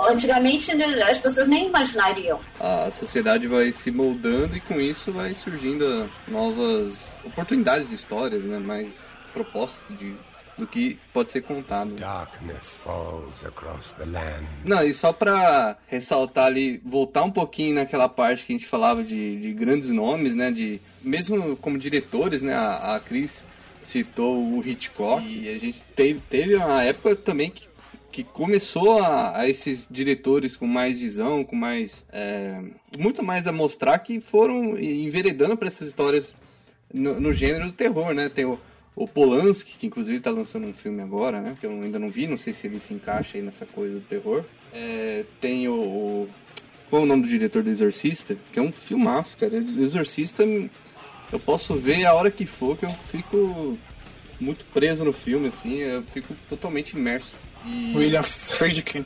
Antigamente as pessoas nem imaginariam. A sociedade vai se moldando e com isso vai surgindo novas oportunidades de histórias, né? Mais propostas de, do que pode ser contado. Darkness falls across the land. Não, e só pra ressaltar ali, voltar um pouquinho naquela parte que a gente falava de, de grandes nomes, né? De, mesmo como diretores, né? A, a Cris citou o Hitchcock e a gente teve, teve uma época também que, que começou a, a esses diretores com mais visão, com mais. é, muito mais a mostrar que foram enveredando para essas histórias no, no gênero do terror, né? Tem o, o Polanski, que inclusive está lançando um filme agora, né? Que eu ainda não vi, não sei se ele se encaixa aí nessa coisa do terror. É, tem o, o- Qual é o nome do diretor do Exorcista? Que é um filmaço, cara. O Exorcista, eu posso ver a hora que for, que eu fico muito preso no filme, assim, eu fico totalmente imerso. E... William Friedkin.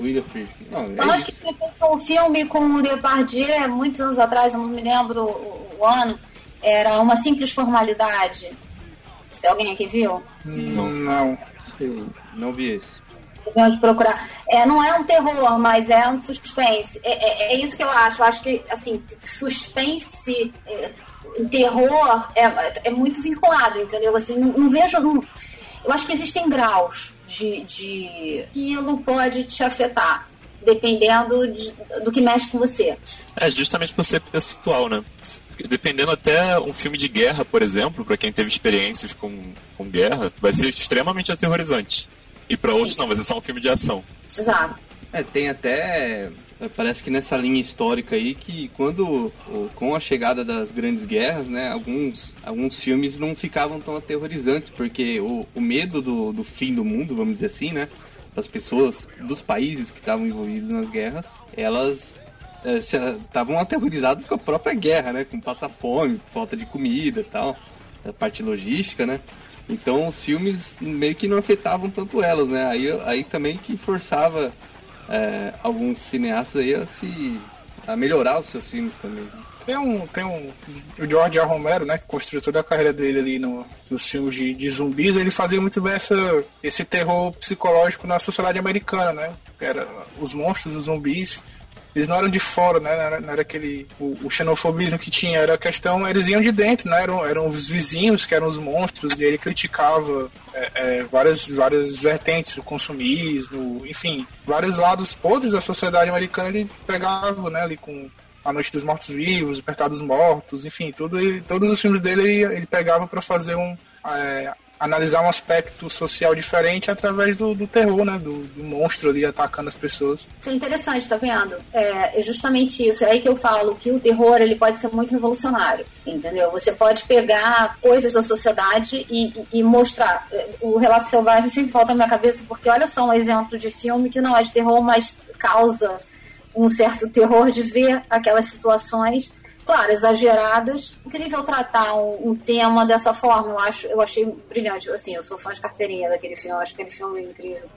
William Friedkin. Não, Eu é acho que isso. ele fez um filme com o Depardieu, muitos anos atrás, eu não me lembro o, o ano, era Uma Simples Formalidade. Alguém aqui viu? Não. Não. Eu não vi esse. Devemos procurar. É, não é um terror, mas é um suspense. É, é- é isso que eu acho. Eu acho que, assim, suspense, é, terror é, é muito vinculado, entendeu? Assim, não, não vejo. não- eu acho que existem graus de, de. Aquilo pode te afetar, dependendo de- do que mexe com você. É, justamente por ser pessoal, né? Dependendo até um filme de guerra, por exemplo, pra quem teve experiências com, com guerra, vai ser extremamente aterrorizante. E pra outros não, vai ser só um filme de ação. Exato. É, tem até. Parece que nessa linha histórica aí que quando com a chegada das grandes guerras, né, alguns, alguns filmes não ficavam tão aterrorizantes, porque o, o medo do, do fim do mundo, vamos dizer assim, né, as pessoas dos países que estavam envolvidos nas guerras, elas estavam aterrorizadas com a própria guerra, né? Com passar fome, falta de comida e tal, a parte logística, né? Então os filmes meio que não afetavam tanto elas, né? Aí, aí também que forçava é, alguns cineastas aí a se a melhorar os seus filmes também. Tem um, tem um o George A. Romero, né, que construiu toda a carreira dele ali no, nos filmes de, de zumbis, ele fazia muito bem essa, esse terror psicológico na sociedade americana, né? Era os monstros, os zumbis, eles não eram de fora, né? Não era, não era aquele. O, o, xenofobismo que tinha, era a questão, eles iam de dentro, né? Eram, eram os vizinhos que eram os monstros, e ele criticava é, é, várias, várias vertentes, o consumismo, enfim, vários lados podres da sociedade americana ele pegava, né? Ali com A Noite dos Mortos Vivos, Despertar dos Mortos, enfim, tudo, ele, todos os filmes dele ele, ele pegava para fazer um. É, analisar um aspecto social diferente através do, do terror, né? Do, do, monstro ali atacando as pessoas. Isso é interessante, tá vendo? É, é, justamente isso. É aí que eu falo que o terror ele pode ser muito revolucionário, entendeu? Você pode pegar coisas da sociedade e, e mostrar. O Relato Selvagem sempre falta na minha cabeça, porque olha só um exemplo de filme que não é de terror, mas causa um certo terror de ver aquelas situações claro, exageradas. Incrível tratar um, um, tema dessa forma, eu acho, eu achei brilhante. Assim, eu sou fã de carteirinha daquele filme, eu acho aquele filme incrível.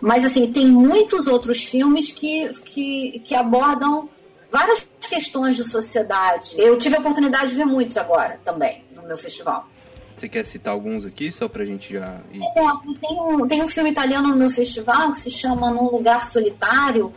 Mas assim, tem muitos outros filmes que, que, que abordam várias questões de sociedade. Eu tive a oportunidade de ver muitos agora também no meu festival. Você quer citar alguns aqui, só pra gente já. Ir... Exemplo, tem um, tem um filme italiano no meu festival que se chama Num Lugar Solitário,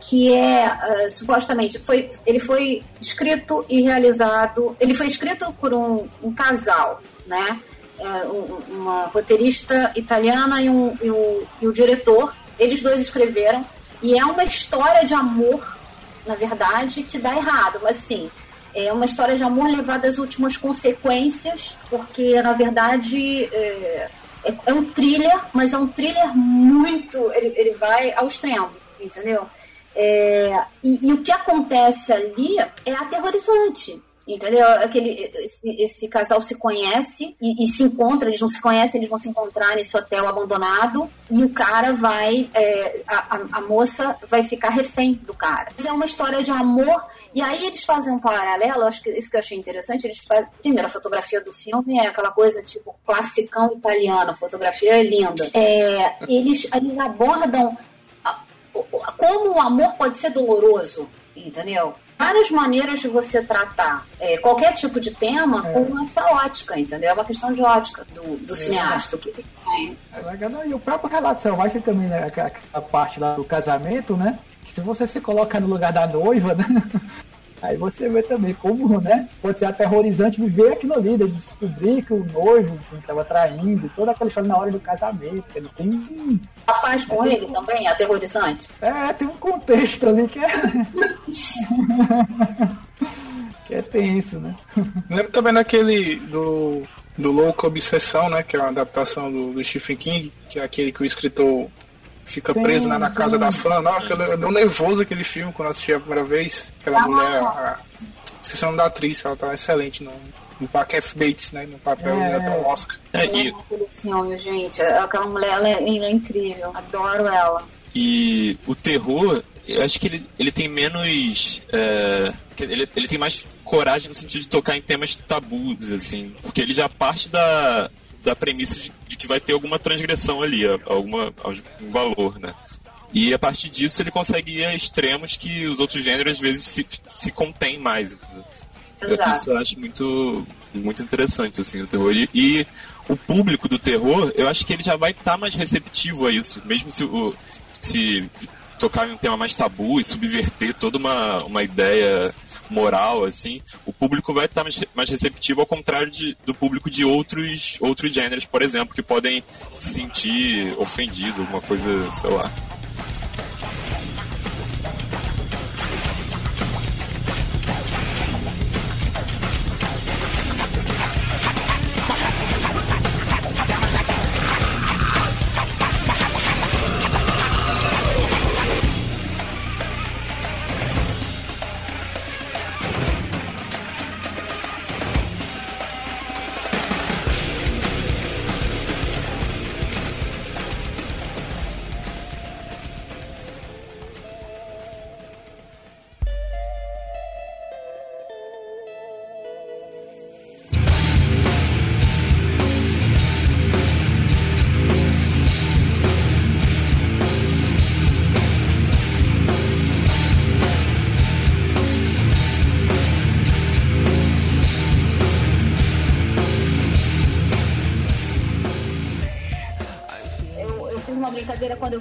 que é uh, supostamente foi ele foi escrito e realizado ele foi escrito por um, um casal né? É, um, uma roteirista italiana e um, e, um, e o diretor. Eles dois escreveram. E é uma história de amor na verdade que dá errado. Mas sim é uma história de amor levada às últimas consequências porque na verdade é, é, é um thriller mas é um thriller muito ele, ele vai ao extremo entendeu é, e, e, o que acontece ali é aterrorizante. Entendeu? Aquele, esse, esse casal se conhece e, e, se encontra, eles não se conhecem, eles vão se encontrar nesse hotel abandonado e o cara vai, é, a, a, moça vai ficar refém do cara. É uma história de amor e aí eles fazem um paralelo, acho que isso que eu achei interessante, eles fazem, primeiro, a fotografia do filme é aquela coisa tipo classicão italiano, a fotografia é linda. É, eles, eles abordam como o amor pode ser doloroso, entendeu? Várias maneiras de você tratar é, qualquer tipo de tema é. com essa ótica, entendeu? É uma questão de ótica do, do é. cineasta. Que é legal. E o próprio relato selvagem também, né? A parte lá do casamento, né? se você se coloca no lugar da noiva, né? Aí você vê também como, né? Pode ser aterrorizante viver aquilo ali, de descobrir que o noivo estava traindo, toda aquela história na hora do casamento. Ele tem. A paz com é, ele também é aterrorizante? É, tem um contexto ali que é. que é tenso, né? Lembro também daquele do. Do Louco Obsessão, né? Que é uma adaptação do, do Stephen King, que é aquele que o escritor fica sim, preso né, na casa sim. da fã. Não, aquele, deu nervoso aquele filme quando eu assisti a primeira vez. Aquela ah, mulher. A, esqueci o nome da atriz, ela tá excelente no, no F. Bates, né? No papel é, dela Oscar. É, e... aquele filme, gente. Aquela mulher, ela é, ela é incrível. Adoro ela. E o terror, eu acho que ele, ele tem menos. É, ele, ele tem mais coragem no sentido de tocar em temas tabus, assim. Porque ele já parte da, da premissa de, de, que vai ter alguma transgressão ali, alguma, algum valor, né? E a partir disso ele consegue ir a extremos que os outros gêneros às vezes se, se contêm mais. Entendeu? Isso eu acho muito, muito interessante, assim, o terror. E, e, o público do terror, eu acho que ele já vai estar tá mais receptivo a isso, mesmo se, o, se tocar em um tema mais tabu e subverter toda uma, uma ideia moral, assim, o público vai estar mais, mais receptivo ao contrário de, do público de outros, outros gêneros, por exemplo, que podem se sentir ofendidos, alguma coisa, sei lá.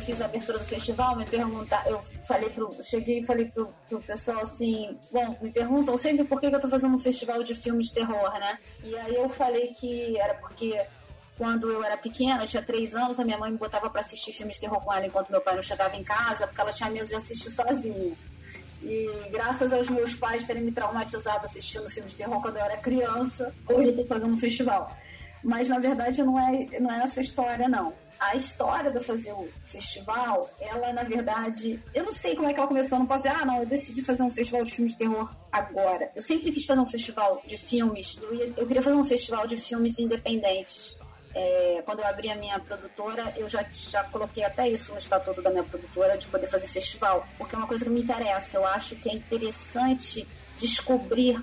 Fiz a abertura do festival, me perguntar, eu falei pro. Cheguei e falei pro, pro pessoal assim, bom, me perguntam sempre por que, que eu tô fazendo um festival de filmes de terror, né? E aí eu falei que era porque quando eu era pequena, eu tinha três anos, a minha mãe me botava para assistir filmes de terror com ela enquanto meu pai não chegava em casa, porque ela tinha medo de assistir sozinha. E graças aos meus pais terem me traumatizado assistindo filmes de terror quando eu era criança, hoje eu tô fazendo um festival. Mas na verdade não é, não é essa história, não. A história eu fazer o festival, ela na verdade, eu não sei como é que ela começou, não posso dizer, ah, não, eu decidi fazer um festival de filmes de terror agora. Eu sempre quis fazer um festival de filmes, eu, ia, eu queria fazer um festival de filmes independentes. É, quando eu abri a minha produtora, eu já, já coloquei até isso no estatuto da minha produtora, de poder fazer festival, porque é uma coisa que me interessa. Eu acho que é interessante descobrir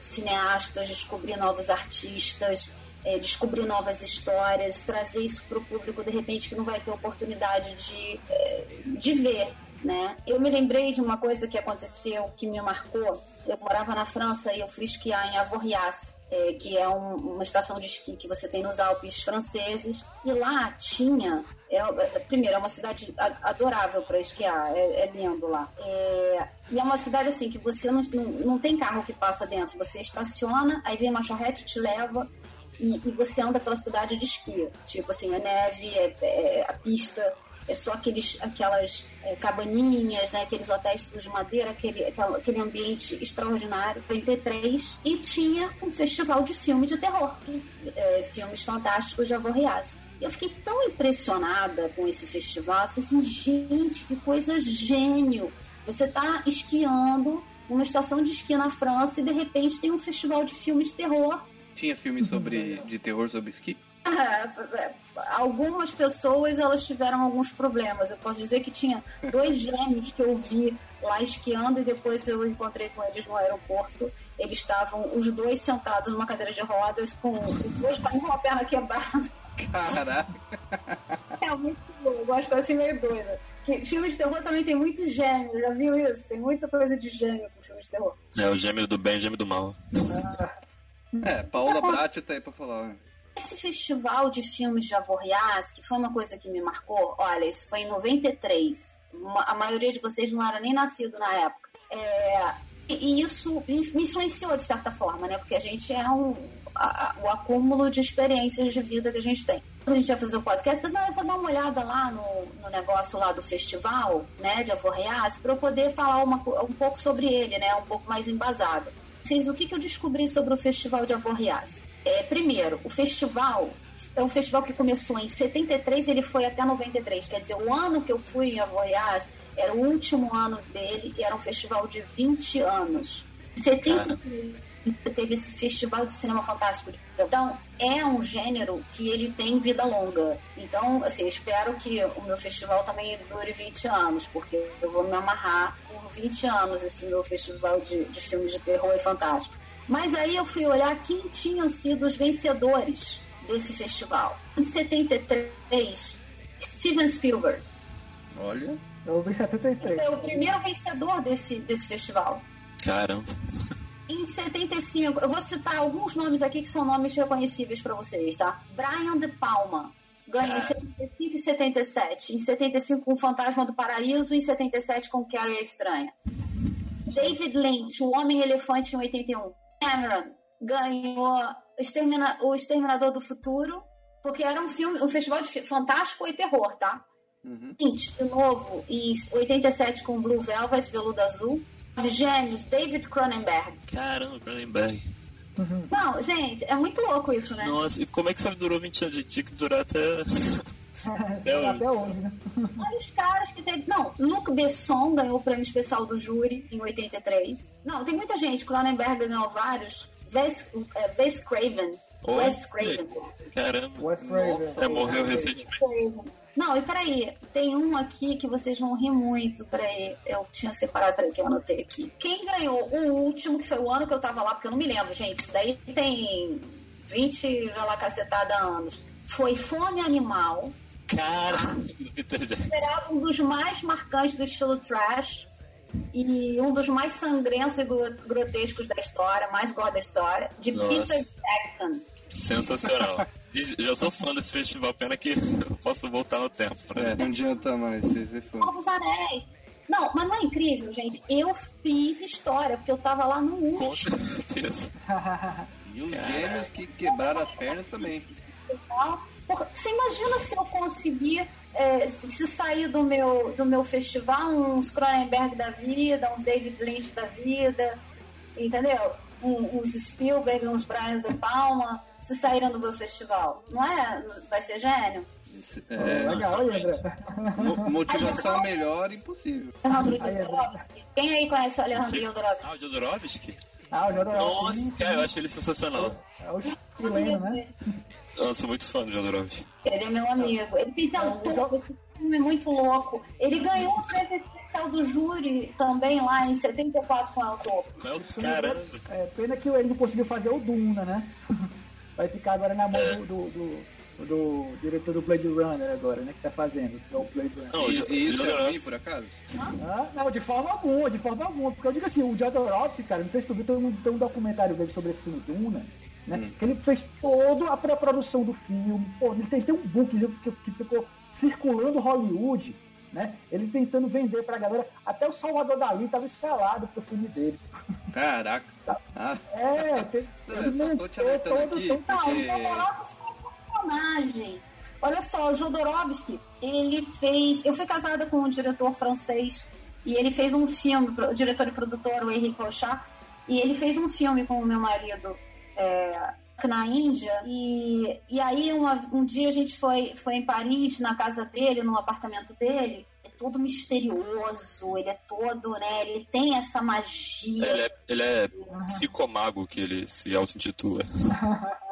cineastas, descobrir novos artistas, é, descobrir novas histórias, trazer isso para o público de repente que não vai ter oportunidade de, é, de ver. Né? Eu me lembrei de uma coisa que aconteceu que me marcou. Eu morava na França e eu fui esquiar em Avoriaz, é, que é um, uma estação de esqui que você tem nos Alpes franceses. E lá tinha. É, é primeiro, é uma cidade adorável para esquiar, é, é, lindo lá. E é uma cidade assim que você não, não, não tem carro que passa dentro, você estaciona, aí vem uma charrete te leva e, e, você anda pela cidade de esqui. Tipo assim, a neve, é, é a pista, é só aqueles, aquelas é, cabaninhas, né, aqueles hotéis de madeira, aquele, aquele ambiente extraordinário. 83 e tinha um festival de filme de terror, é, filmes fantásticos de Avoriaz. Eu fiquei tão impressionada com esse festival, eu falei assim, gente, que coisa gênio! Você está esquiando numa estação de esqui na França e de repente tem um festival de filme de terror tinha filme sobre de terror sobre esqui? algumas pessoas elas tiveram alguns problemas. Eu posso dizer que tinha dois gêmeos que eu vi lá esquiando e depois eu encontrei com eles no aeroporto. Eles estavam os dois sentados numa cadeira de rodas com os dois com uma perna quebrada. Caraca! É muito bom, eu gosto assim meio doida. Que filme de terror também tem muito gêmeo, já viu isso? Tem muita coisa de gêmeo com filme de terror. É, o gêmeo do bem e o gêmeo do mal. Ah. É, Paola tá Bratti tá aí pra falar. Esse festival de filmes de Avoriaz, que foi uma coisa que me marcou, olha, isso foi em 93. A maioria de vocês não era nem nascido na época. É, e isso me influenciou de certa forma, né? Porque a gente é um, a, o acúmulo de experiências de vida que a gente tem. Quando a gente ia fazer o podcast, eu não, eu vou dar uma olhada lá no, no negócio lá do festival, né, de Avoriaz, para eu poder falar uma, um pouco sobre ele, né, um pouco mais embasado vocês o que, que eu descobri sobre o Festival de Avoriaz. É, primeiro, o festival é um festival que começou em 73 e ele foi até 93. Quer dizer, o ano que eu fui em Avoriaz era o último ano dele e era um festival de 20 anos. 73 teve esse festival de cinema fantástico. Então, é um gênero que ele tem vida longa. Então, assim, eu espero que o meu festival também dure 20 anos, porque eu vou me amarrar 20 anos esse meu festival de, de filmes de terror e fantástico. Mas aí eu fui olhar quem tinham sido os vencedores desse festival. Em 73, Steven Spielberg. Olha. Eu vi 73. É o primeiro vencedor desse, desse festival. Caramba. Em 75, eu vou citar alguns nomes aqui que são nomes reconhecíveis para vocês, tá? Brian De Palma. Ganhou em 75 e 77. Em 75 com o Fantasma do Paraíso. Em 77 com Carrie a Estranha. David Lynch, O Homem-Elefante em 81. Cameron ganhou Extermina O Exterminador do Futuro. Porque era um filme, um festival de fantástico e terror, tá? Uhum. Lynch, de novo, em 87 com Blue Velvet, Veludo Azul. Gêmeos, David Cronenberg. Caramba, Cronenberg. Uhum. Não, gente, é muito louco isso, né? Nossa, e como é que só durou 20 anos? Tinha que durar até. até, hoje. até hoje, né? Olha os caras que tem. Não, Luc Besson ganhou o prêmio especial do júri em 83. Não, tem muita gente. Cronenberg ganhou vários. Wes, é, Wes Craven. Wes Craven. Caramba. Wes Craven. Nossa, é, morreu recentemente. Não, e peraí, tem um aqui que vocês vão rir muito. Peraí, eu tinha separado que eu anotei aqui. Quem ganhou o último, que foi o ano que eu tava lá, porque eu não me lembro, gente. Isso daí tem 20, vai lá, cacetada anos. Foi Fome Animal. Cara, Era um dos mais marcantes do estilo trash. E um dos mais sangrentos e grotescos da história, mais gore da história, de Nossa. Peter Jackson. Sensacional. E Já sou fã desse festival, pena que não posso voltar no tempo. Pra... É, não adianta mais ser, ser fã. Dos Anéis. Não, mas não é incrível, gente. Eu fiz história, porque eu tava lá no 1. Com certeza. E os gêmeos que quebraram as pernas também. Você imagina se eu conseguir é, se, se sair do meu, do meu festival uns Cronenberg da vida, uns David Lynch da vida, entendeu? Um- uns Spielberg, uns Brian De Palma, se saíram do meu festival. Não é? Vai ser gênio? É, É, legal, motivação melhor, impossível. Alejandro. Jodorowsky. Quem aí conhece o Alejandro Jodorowsky? Ah, o Jodorowsky? Ah, o Jodorowsky. Nossa, cara, eu acho ele sensacional. É o chileno, né? Eu sou muito fã do Jodorowsky. Ele é meu amigo. Ele fez autor, esse filme é muito louco. Ele ganhou o prêmio especial do júri também lá em 74 com o autor. Meu, Caramba. É, pena que ele não conseguiu fazer o Duna, né? Vai ficar agora na mão do, do, do, do diretor do Blade Runner agora, né? Que tá fazendo, que é o Blade Runner. Não, E, e isso é ruim, por acaso? Ah, não, de forma alguma, de forma alguma. Porque eu digo assim, o Jodorowsky, cara, não sei se tu viu, tem um, tem um documentário dele sobre esse filme Duna, né? Que ele fez toda a pré-produção do filme. Pô, ele tem, tem um book que, que ficou circulando Hollywood, né? Ele tentando vender pra galera. Até o Salvador Dali tava escalado pro filme dele. Caraca. Ah, É, tem, Não, eu só tô te alertando todo- aqui. todo- Porque- um personagem. Olha só, o Jodorowsky, ele fez. Eu fui casada com um diretor francês e ele fez um filme, o diretor e produtor, o Henrique Rochard, e ele fez um filme com o meu marido é, na Índia. E, e aí, uma- um dia a gente foi, foi em Paris, na casa dele, no apartamento dele. É todo misterioso, ele é todo, né? Ele tem essa magia. Ele é, ele é psicomago, que ele se auto-intitula.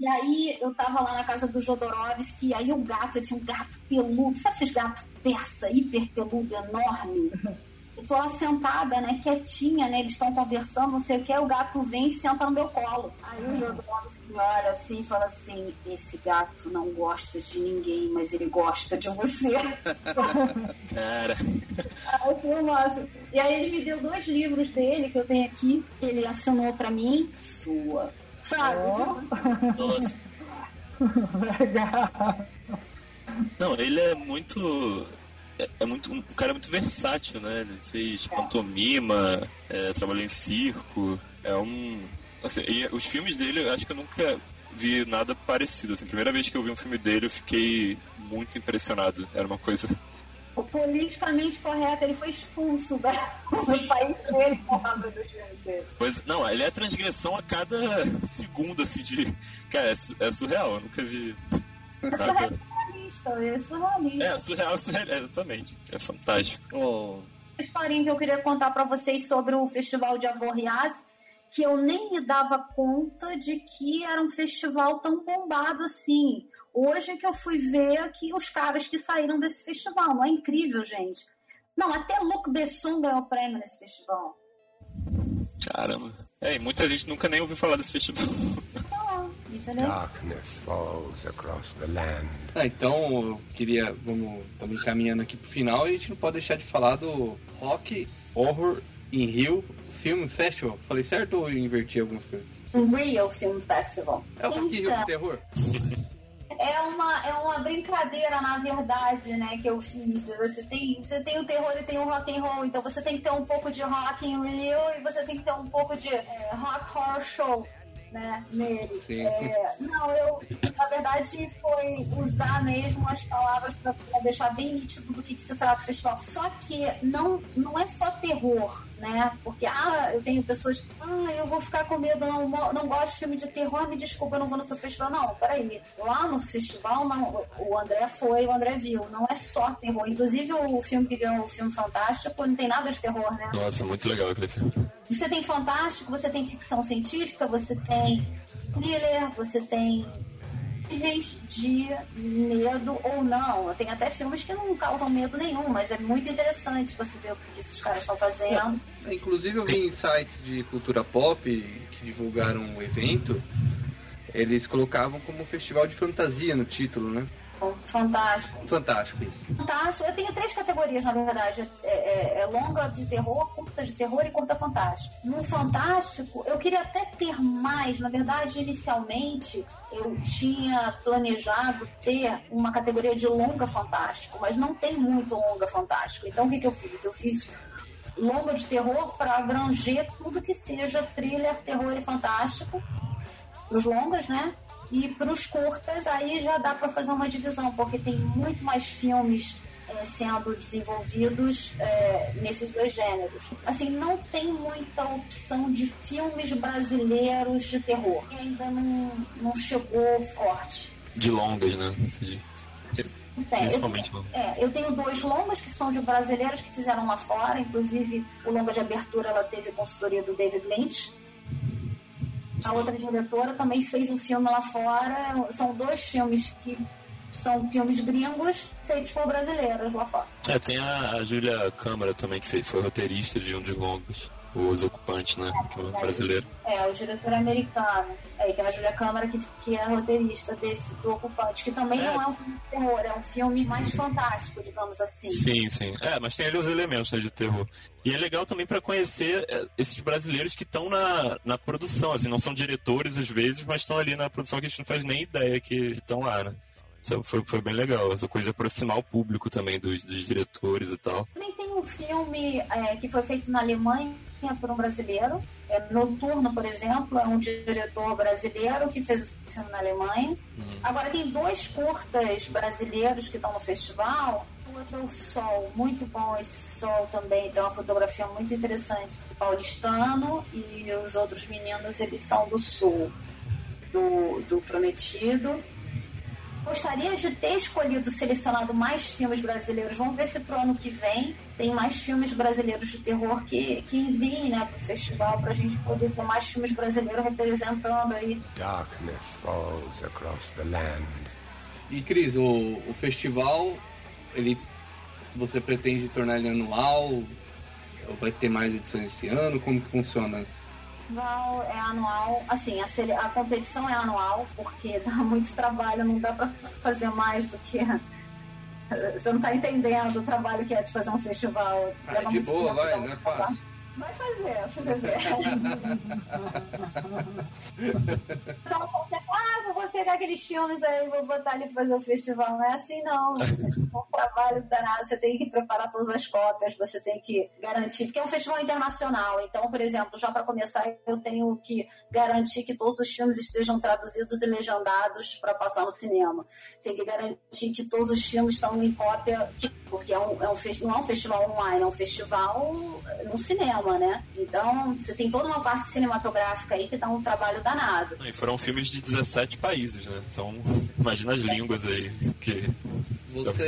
E aí eu tava lá na casa do Jodorowsky, e aí o gato, tinha um gato peludo, sabe esses gatos persa, hiper peludo, enorme? Eu tô lá sentada, né, quietinha, né, eles estão conversando, não sei o que, o gato vem e senta no meu colo. Aí o Jodorowsky olha assim e fala assim, esse gato não gosta de ninguém, mas ele gosta de você. Cara, Aí foi o máximo. E aí ele me deu dois livros dele que eu tenho aqui, ele assinou pra mim, sua. Sabe? Tipo, nossa. Legal. Não, ele é muito. É, é muito um cara muito versátil, né? Ele fez pantomima, é, trabalhou em circo. É um. Assim, os filmes dele, eu acho que eu nunca vi nada parecido. Assim, a primeira vez que eu vi um filme dele, eu fiquei muito impressionado. Era uma coisa. O politicamente correto, ele foi expulso da, do país dele por causa dos filmes dele. Pois, não, ele é transgressão a cada segundo, assim, de. Cara, é, é surreal, eu nunca vi. É Nada. Surrealista, é surrealista. É, surreal, surreal, exatamente. É fantástico. Oh, Uma historinha que eu queria contar pra vocês sobre o Festival de Avoriaz, que eu nem me dava conta de que era um festival tão bombado assim. Hoje é que eu fui ver que os caras que saíram desse festival, não é incrível, gente? Não, até Luc Besson ganhou prêmio nesse festival. Caramba. É, e muita gente nunca nem ouviu falar desse festival. Entendeu? Darkness falls across the land. Ah, então eu queria, vamos, estamos encaminhando aqui pro final e a gente não pode deixar de falar do Rock Horror in Rio Film Festival. Falei certo ou eu inverti algumas coisas? Real Film Festival. É o Rock in Rio do terror? É uma, é uma brincadeira, na verdade, né, que eu fiz. Você tem, você tem o terror e tem o rock and roll, então você tem que ter um pouco de rock in Rio e você tem que ter um pouco de é, rock horror show, né, nele. Sim. É, não, eu, na verdade, foi usar mesmo as palavras para deixar bem nítido do que, que se trata o festival. Só que não, não é só terror, né? Porque, ah, eu tenho pessoas, ah, eu vou ficar com medo, não, não gosto de filme de terror, me desculpa, eu não vou no seu festival. Não, peraí. Lá no festival, não, o André foi, o André viu. Não é só terror. Inclusive, o filme que ganhou o filme fantástico não tem nada de terror, né? Nossa, muito legal aquele filme. Você tem fantástico, você tem ficção científica, você tem thriller, você tem níveis de medo ou não. Tem até filmes que não causam medo nenhum, mas é muito interessante você ver o que esses caras estão fazendo. É, Inclusive eu vi em sites de cultura pop que divulgaram o evento, eles colocavam como festival de fantasia no título, né? Fantástico. Fantástico isso. Fantástico. Eu tenho três categorias, na verdade. É, é- é longa de terror, curta de terror e curta fantástico. No fantástico, eu queria até ter mais. Na verdade, inicialmente, eu tinha planejado ter uma categoria de longa fantástico, mas não tem muito longa fantástico. Então, o que, que eu fiz? Eu fiz longa de terror para abranger tudo que seja thriller, terror e fantástico. Os longas, né? E para os curtas, aí já dá para fazer uma divisão, porque tem muito mais filmes é, sendo desenvolvidos é, nesses dois gêneros. Assim, não tem muita opção de filmes brasileiros de terror. E ainda não, não chegou forte. De longas, né? Sim. Principalmente eu, é, eu tenho dois longas que são de brasileiros que fizeram lá fora, inclusive o longa de abertura ela teve consultoria do David Lynch. A outra diretora também fez um filme lá fora. São dois filmes que são filmes gringos feitos por brasileiros lá fora. É, tem a, a Júlia Câmara também, que foi, roteirista de um dos longos. Os Ocupantes, né? É, que é brasileiro. É, o diretor americano. É, e tem a Júlia Câmara, que, que é roteirista desse do Ocupante, que também é. não é um filme de terror, é um filme mais fantástico, digamos assim. Sim, sim. É, mas tem ali os elementos né, de terror. E é legal também para conhecer é, esses brasileiros que estão na, na produção, assim, não são diretores às vezes, mas estão ali na produção que a gente não faz nem ideia que estão lá, né? Isso foi, foi bem legal, essa coisa de aproximar o público também dos, dos diretores e tal. Também tem um filme é, que foi feito na Alemanha por um brasileiro. É, Noturno, por exemplo, é um diretor brasileiro que fez o filme na Alemanha. Hum. Agora tem dois curtas brasileiros que estão no festival. O outro é o Sol, muito bom esse Sol também, tem uma fotografia muito interessante. Paulistano e os outros meninos, eles são do Sul, do, do Prometido gostaria de ter escolhido, selecionado mais filmes brasileiros. Vamos ver se pro ano que vem tem mais filmes brasileiros de terror que, que enviem né, pro festival pra gente poder ter mais filmes brasileiros representando aí. Darkness falls across the land. E Cris, o, o festival, ele você pretende tornar ele anual? Vai ter mais edições esse ano? Como que funciona? festival é anual, assim, a, a competição é anual, porque dá muito trabalho, não dá para fazer mais do que. Você não tá entendendo o trabalho que é de fazer um festival. Ah, de boa, vai, não é fácil. Vai fazer, você vê. então, ah, vou pegar aqueles filmes aí, vou botar ali pra fazer o festival. Não é assim, não. É um trabalho danado. Você tem que preparar todas as cópias, você tem que garantir, porque é um festival internacional. Então, por exemplo, já para começar, eu tenho que garantir que todos os filmes estejam traduzidos e legendados para passar no cinema. Tem que garantir que todos os filmes estão em cópia, porque é um, é um, não é um festival online, é um festival no cinema né? Então, você tem toda uma parte cinematográfica aí que dá um trabalho danado. E foram filmes de 17 países, né? Então, imagina as línguas aí que. Você.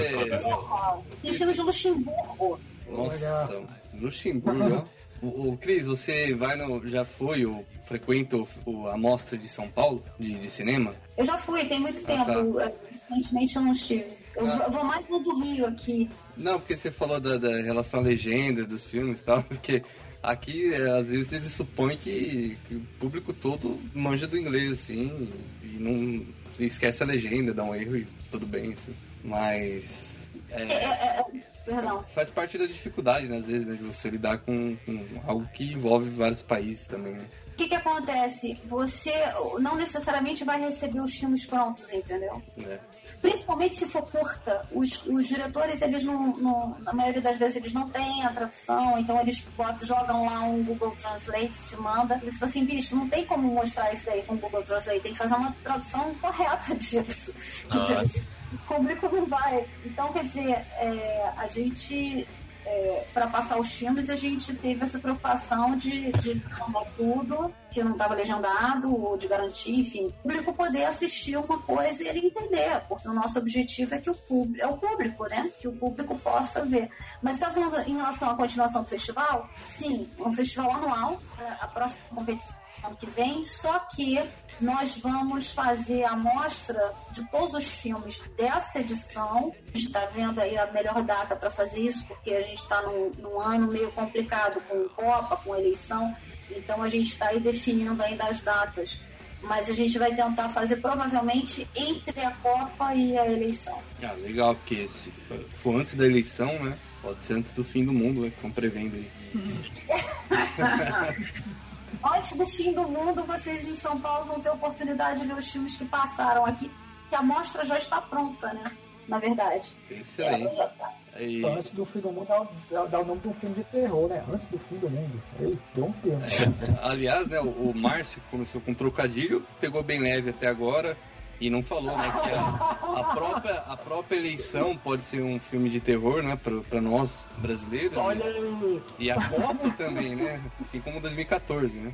Tem filmes de Luxemburgo. Nossa, Luxemburgo, ó. O, o Cris, você vai no. Já foi ou frequenta o, a mostra de São Paulo de, de cinema? Eu já fui, tem muito ah, tempo. Tá. Recentemente eu não estive. Eu ah. vou mais no do Rio aqui. Não, porque você falou da, da relação à legenda dos filmes e tal, porque aqui às vezes eles supõem que, que, o público todo manja do inglês, assim, e não e esquece a legenda, dá um erro e tudo bem, assim. Mas. É, é, é, é faz parte da dificuldade, né, às vezes, né, de você lidar com, com algo que envolve vários países também, né? O que, que acontece? Você não necessariamente vai receber os filmes prontos, entendeu? É. Principalmente se for curta. Os, os diretores, eles não, não, Na maioria das vezes, eles não têm a tradução, então eles botam, jogam lá um Google Translate, te manda. Eles falam assim, bicho, não tem como mostrar isso daí com o Google Translate, tem que fazer uma tradução correta disso. Nossa. O público não vai. Então, quer dizer, é, a gente é, para passar os filmes, a gente teve essa preocupação de, de tomar tudo que não estava legendado, ou de garantir, enfim, o público poder assistir uma coisa e ele entender, porque o nosso objetivo é que o público, é o público, né? Que o público possa ver. Mas está falando em relação à continuação do festival? Sim, é um festival anual, a próxima competição ano que vem, só que nós vamos fazer a mostra de todos os filmes dessa edição. A gente está vendo aí a melhor data para fazer isso, porque a gente está num, num, ano meio complicado com Copa, com eleição, então a gente está aí definindo ainda as datas. Mas a gente vai tentar fazer provavelmente entre a Copa e a eleição. Ah, legal, porque se for antes da eleição, né? Pode ser antes do fim do mundo, né? Que estão prevendo aí. Antes do fim do mundo, vocês em São Paulo vão ter oportunidade de ver os filmes que passaram aqui, que a mostra já está pronta, né? Na verdade. Excelente. Já tá. Aí, Antes do fim do mundo dá, dá- dá o nome de um filme de terror, né? Antes do fim do mundo. Ei, deu um filme. aliás, né, o, o Márcio começou com trocadilho, pegou bem leve até agora e não falou, né, que a, a própria, a própria eleição pode ser um filme de terror, né, pra, pra nós brasileiros. Olha aí. E a Copa também, né? Assim como 2014, né?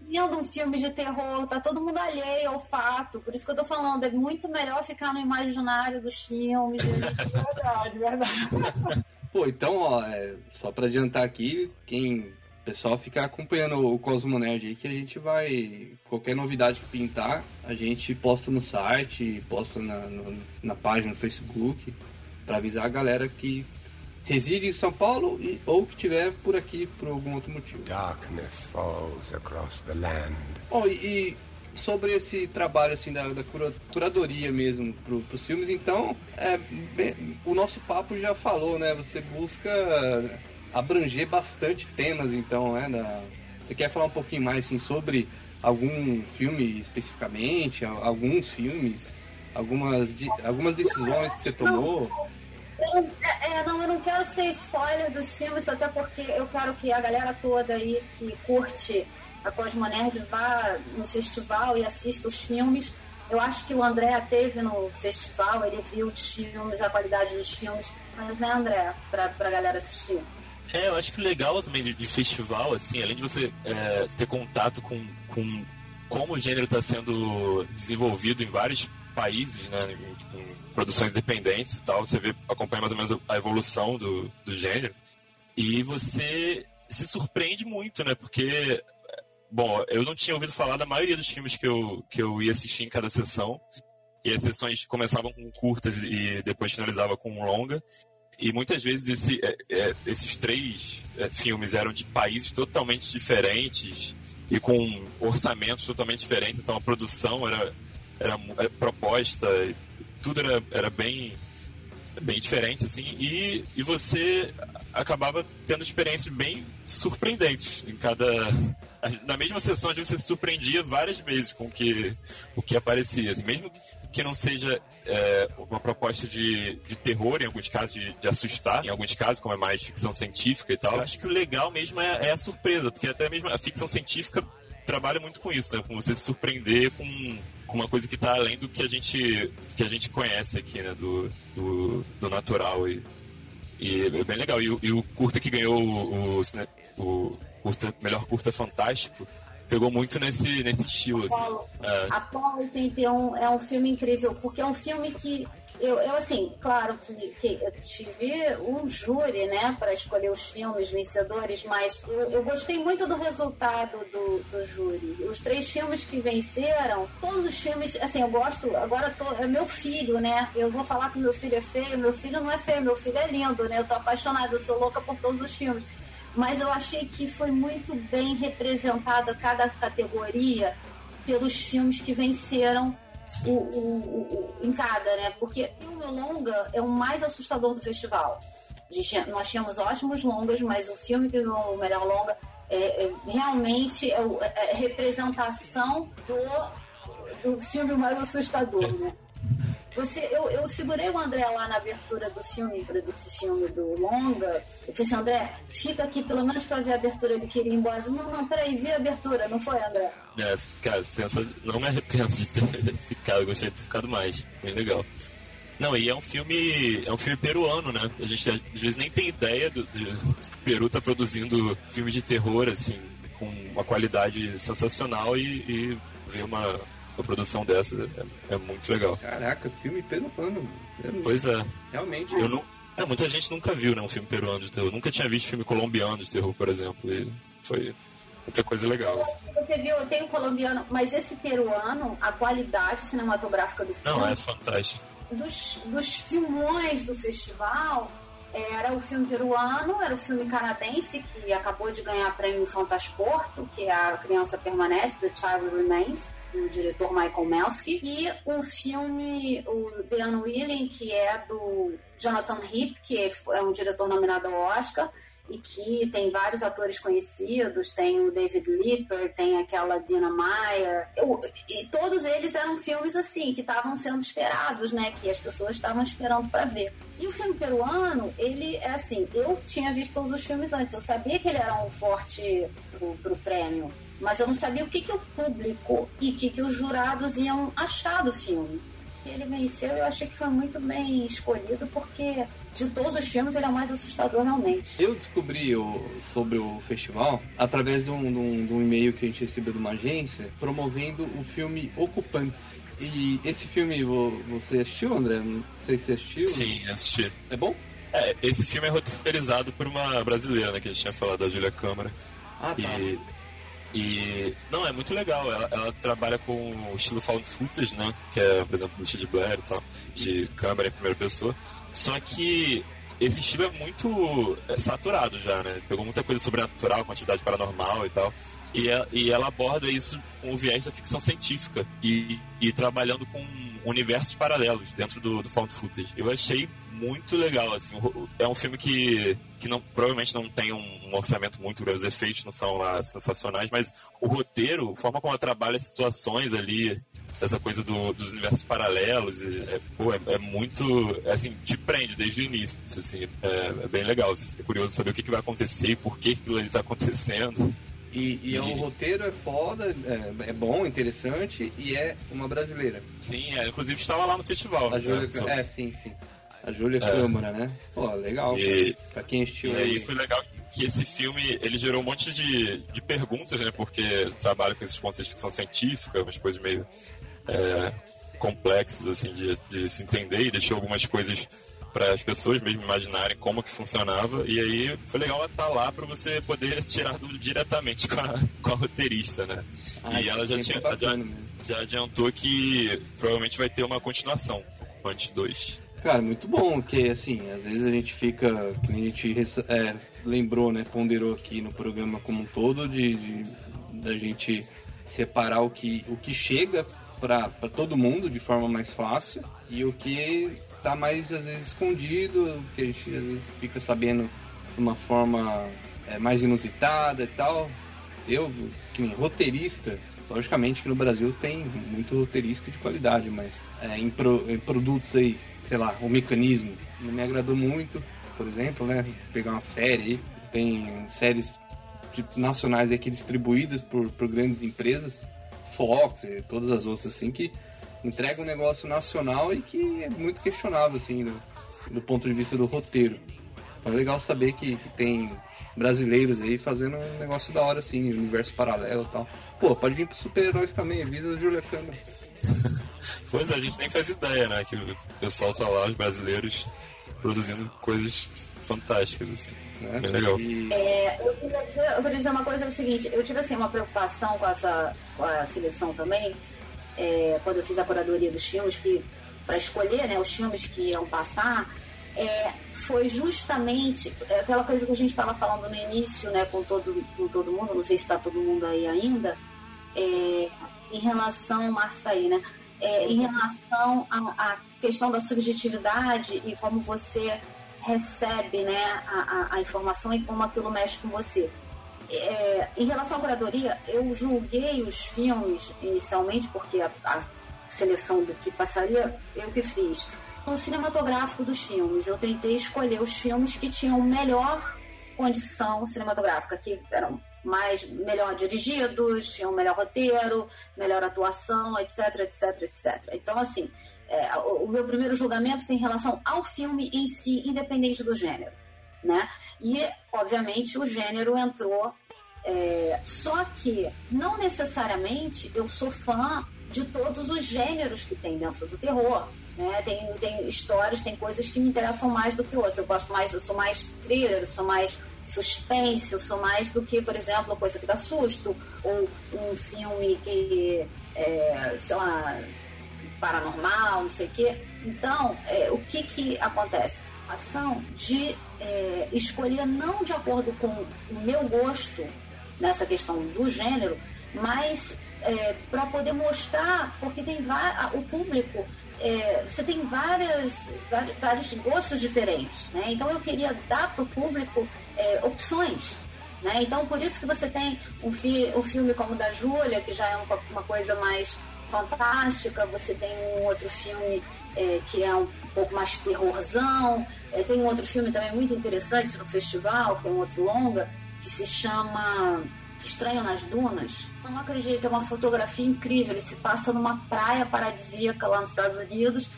Vendo um filme de terror, tá todo mundo alheio ao fato. Por isso que eu tô falando, é muito melhor ficar no imaginário dos filmes. Verdade, verdade. Pô, então, ó, é, só pra adiantar aqui, quem. Pessoal ficar acompanhando o Cosmo Nerd aí, que a gente vai. Qualquer novidade que pintar, a gente posta no site, posta na, no- na página do Facebook, pra avisar a galera que reside em São Paulo e, ou que tiver por aqui por algum outro motivo. Darkness falls across the land. Bom, e, e sobre esse trabalho assim da, da cura- curadoria mesmo pro, pros filmes, então é, bem- o nosso papo já falou, né? Você busca abranger bastante temas, então, né? na- você quer falar um pouquinho mais assim, sobre algum filme especificamente, a- alguns filmes, algumas, de- algumas decisões que você tomou? Eu é, é, não, eu não quero ser spoiler dos filmes, até porque eu quero que a galera toda aí que curte a Cosmo Nerd vá no festival e assista os filmes. Eu acho que o André teve no festival, ele viu os filmes, a qualidade dos filmes, mas né, André, pra, pra galera assistir. É, eu acho que legal também de, de festival, assim, além de você é, ter contato com, com como o gênero está sendo desenvolvido em vários países, né, em, tipo, em produções independentes e tal, você vê, acompanha mais ou menos a evolução do, do gênero, e você se surpreende muito, né, porque, bom, eu não tinha ouvido falar da maioria dos filmes que eu, que eu ia assistir em cada sessão, e as sessões começavam com curtas e depois finalizava com longa, e muitas vezes esse, é, é, esses três é, filmes eram de países totalmente diferentes e com orçamentos totalmente diferentes, então a produção era, era, era proposta, e tudo era, era bem, bem diferente, assim, e, e você acabava tendo experiências bem surpreendentes em cada. Na mesma sessão, você se surpreendia várias vezes com o que, o que aparecia, assim, mesmo que não seja é, uma proposta de, de terror, em alguns casos, de, de assustar, em alguns casos, como é mais ficção científica e tal. Eu acho que o legal mesmo é, é a surpresa, porque até mesmo a ficção científica trabalha muito com isso, né? Com você se surpreender com, com uma coisa que está além do que a gente, que a gente conhece aqui, né? Do, do, do natural. E, e é bem legal. E, o- e o curta que ganhou o, o, o curta, melhor curta fantástico pegou muito nesse, nesse estilo. Assim. Apollo. É. Apollo 81 é um filme incrível, porque é um filme que eu, eu assim, claro que, que eu tive um júri, né, para escolher os filmes vencedores, mas eu, eu gostei muito do resultado do, do júri. Os três filmes que venceram, todos os filmes, assim, eu gosto, agora tô, é meu filho, né? Eu vou falar que meu filho é feio, meu filho não é feio, meu filho é lindo, né? Eu tô apaixonada, eu sou louca por todos os filmes. Mas eu achei que foi muito bem representada cada categoria pelos filmes que venceram o, o- o- em cada, né? Porque o filme longa é o mais assustador do festival. Nós tínhamos ótimos longas, mas o filme que ganhou o melhor longa é, é- realmente é, é a representação do, do filme mais assustador, né? Você, eu, eu segurei o André lá na abertura do filme, desse filme do Longa. Eu falei assim, André, fica aqui pelo menos pra ver a abertura. Ele queria ir embora. Não, não, peraí, vi a abertura, não foi, André? É, cara, não me arrependo de ter ficado, gostei de ter ficado mais. Bem legal. Não, e é um filme. É um filme peruano, né? A gente às vezes nem tem ideia do, de, do que o Peru tá produzindo filmes de terror, assim, com uma qualidade sensacional e, e ver uma, uma produção dessa é, é muito legal. Caraca, filme peruano. Não- Pois é. Realmente. Eu não. é, muita gente nunca viu né, um filme peruano de terror. Eu nunca tinha visto filme colombiano de terror, por exemplo. E foi muita coisa legal. assim. Você viu, eu tenho colombiano, mas esse peruano, a qualidade cinematográfica do filme, Não, é fantástico. dos, dos filmões do festival, era o filme peruano, era o filme canadense, que acabou de ganhar prêmio Fantasporto, que é a Criança Permanece, The Child Remains. Do diretor Michael Melsky, e o filme, o The Unwilling, que é do Jonathan Heap, que é um diretor nominado ao Oscar, e que tem vários atores conhecidos, tem o David Lipper, tem aquela Dina Meyer, eu, e todos eles eram filmes assim, que estavam sendo esperados, né, que as pessoas estavam esperando para ver. E o filme peruano, ele é assim, eu tinha visto todos os filmes antes, eu sabia que ele era um forte pro, pro prêmio, mas eu não sabia o que, que o público e o que, que os jurados iam achar do filme ele venceu, eu achei que foi muito bem escolhido, porque de todos os filmes ele é o mais assustador realmente. Eu descobri o, sobre o festival através de um, de, um, de um e-mail que a gente recebeu de uma agência promovendo o filme Ocupantes. E esse filme você assistiu, André? Não sei se assistiu. Sim, assisti. É bom? É, esse filme é roteirizado por uma brasileira, né, que a gente tinha falado, a Julia Câmara. Ah, tá. E e não, é muito legal. Ela, ela trabalha com o estilo found footage, né? Que é, por exemplo, do de Blair e tal, de câmera em primeira pessoa. Só que esse estilo é muito é, saturado já, né? Pegou muita coisa sobrenatural, com atividade paranormal e tal. E ela, e ela aborda isso com o viés da ficção científica e, e trabalhando com universos paralelos dentro do, do found footage. Eu achei muito legal, assim. É um filme que, que não, provavelmente não tem um, um orçamento muito grande, os efeitos não são lá sensacionais, mas o roteiro, a forma como ela trabalha as situações ali, essa coisa do, dos universos paralelos, é, pô, é, é, muito, assim, te prende desde o início, assim, é, é bem legal, você fica curioso saber o que, que vai acontecer, por que aquilo ali tá acontecendo. E, e, é um roteiro é foda, é, é, bom, interessante e é uma brasileira. Sim, é, inclusive estava lá no festival. A né? Júlia, é, sim, sim. A Júlia é. Câmara, né? Pô, legal. E, pra quem assistiu e aí. aí foi legal que esse filme ele gerou um monte de, de perguntas, né? Porque trabalha com esses pontos de ficção científica, umas coisas meio é, complexas assim de, de se entender e deixou algumas coisas para as pessoas mesmo imaginarem como que funcionava. E aí foi legal ela estar tá lá para você poder tirar dúvida diretamente com a, com a roteirista, né? Ah, e ela já, tinha, já, já, adiantou que provavelmente vai ter uma continuação, Punch 2. Cara, muito bom, que assim, às vezes a gente fica, a gente é, lembrou, né, ponderou aqui no programa como um todo, de, de da gente separar o que, o que chega para todo mundo de forma mais fácil e o que tá mais às vezes escondido, que a gente às vezes fica sabendo de uma forma é, mais inusitada e tal. Eu, que nem roteirista, logicamente que no Brasil tem muito roteirista de qualidade, mas é, em, pro, em, produtos aí, sei lá, o mecanismo não me agradou muito, por exemplo, né? Pegar uma série, tem séries de, nacionais aqui distribuídas por, por grandes empresas, Fox e todas as outras assim, que entrega um negócio nacional e que é muito questionável, assim, do, do ponto de vista do roteiro. Então é legal saber que, que tem brasileiros aí fazendo um negócio da hora, assim, universo paralelo e tal. Pô, pode vir pros super-heróis também, avisa a Julia Câmara. pois é, a gente nem faz ideia, né? Que o pessoal tá lá, os brasileiros, produzindo coisas fantásticas, assim. É, Bem legal. É, eu, queria dizer, eu queria dizer uma coisa, é o seguinte, eu tive assim, uma preocupação com essa com a seleção também, é, quando eu fiz a curadoria dos filmes, para escolher né, os filmes que iam passar, é, foi justamente aquela coisa que a gente estava falando no início, né, com todo, com todo mundo, não sei se está todo mundo aí ainda, é, em relação, Márcio está aí, né? É, em relação à questão da subjetividade e como você recebe né, a, a, a informação e como aquilo mexe com você. É, em relação à curadoria, eu julguei os filmes inicialmente, porque a, a, seleção do que passaria, eu que fiz. No cinematográfico dos filmes, eu tentei escolher os filmes que tinham melhor condição cinematográfica, que eram mais melhor dirigidos, tinham melhor roteiro, melhor atuação, etc, etc, etc. Então, assim, é, o, o meu primeiro julgamento foi em relação ao filme em si, independente do gênero né? E, obviamente, o gênero entrou. É, só que, não necessariamente, eu sou fã de todos os gêneros que tem dentro do terror. Né? Tem, tem histórias, tem coisas que me interessam mais do que outras. Eu gosto mais, eu sou mais thriller, eu sou mais suspense, eu sou mais do que, por exemplo, coisa que dá susto, ou um filme que, é, sei lá, paranormal, não sei o quê. Então, é, o que que acontece? Ação de é, escolher não de acordo com o meu gosto nessa questão do gênero, mas é, para poder mostrar, porque tem o público, é, você tem várias, vários gostos diferentes, né? Então eu queria dar para o público é, opções. Né? Então, por isso que você tem um, fi um filme como o da Júlia, que já é uma coisa mais fantástica, você tem um outro filme é, que é um pouco mais terrorzão, é, tem um outro filme também muito interessante no festival, que é um outro longa, que se chama Estranho nas Dunas. Não acredito, é uma fotografia incrível, ele se passa numa praia paradisíaca lá nos Estados Unidos,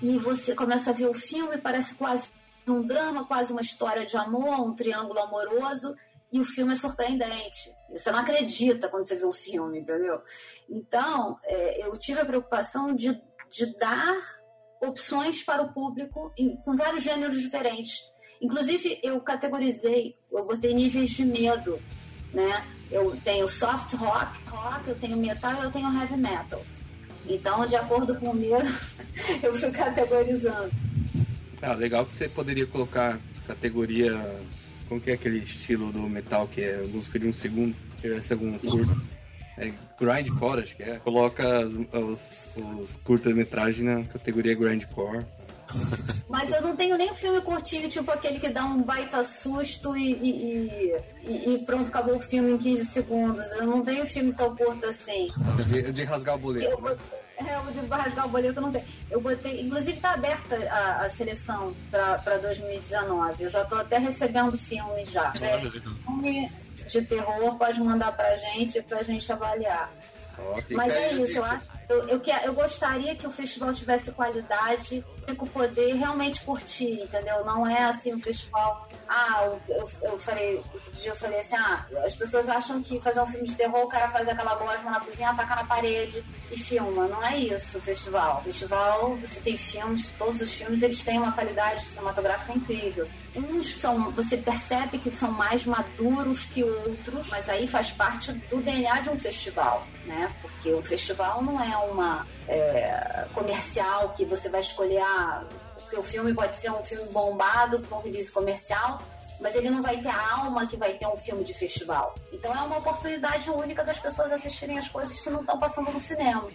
e você começa a ver o filme, parece quase um drama, quase uma história de amor, um triângulo amoroso, e o filme é surpreendente. Você não acredita quando você vê o filme, entendeu? Então, é, eu tive a preocupação de, de dar opções para o público em, com vários gêneros diferentes. Inclusive, eu categorizei, eu botei níveis de medo, né? Eu tenho soft rock, rock, eu tenho metal e eu tenho heavy metal. Então, de acordo com o medo, eu fui categorizando. Ah, legal que você poderia colocar categoria. Como que é aquele estilo do metal que é música de um segundo? Que é algum curto. É grindcore, acho que é. Coloca as- os, os curta-metragem na categoria grindcore. Mas eu não tenho nem um filme curtinho, tipo aquele que dá um baita susto e, e, e- e pronto, acabou o filme em 15 segundos. Eu não tenho filme tão curto assim. De, de rasgar o boleto, Eu né? é, o de rasgar o boleto não tem. Eu botei, inclusive tá aberta a, a seleção pra, pra 2019. Eu já tô até recebendo filmes já. É, filme de terror pode mandar pra gente pra gente avaliar. Fica Mas é isso, eu acho. Eu, eu, que- eu gostaria que o festival tivesse qualidade e que o poder realmente curtir, entendeu? Não é assim um festival. Ah, eu, eu, eu falei, outro dia eu falei assim, ah, as pessoas acham que fazer um filme de terror, o cara faz aquela gosma na cozinha, ataca na parede e filma. Não é isso o festival. O festival, você tem filmes, todos os filmes, eles têm uma qualidade cinematográfica incrível. Uns são, você percebe que são mais maduros que outros, mas aí faz parte do DNA de um festival, né? Porque o festival não é uma é, comercial que você vai escolher, ah, o filme pode ser um filme bombado para um release comercial, mas ele não vai ter a alma que vai ter um filme de festival. Então é uma oportunidade única das pessoas assistirem as coisas que não estão passando no cinema.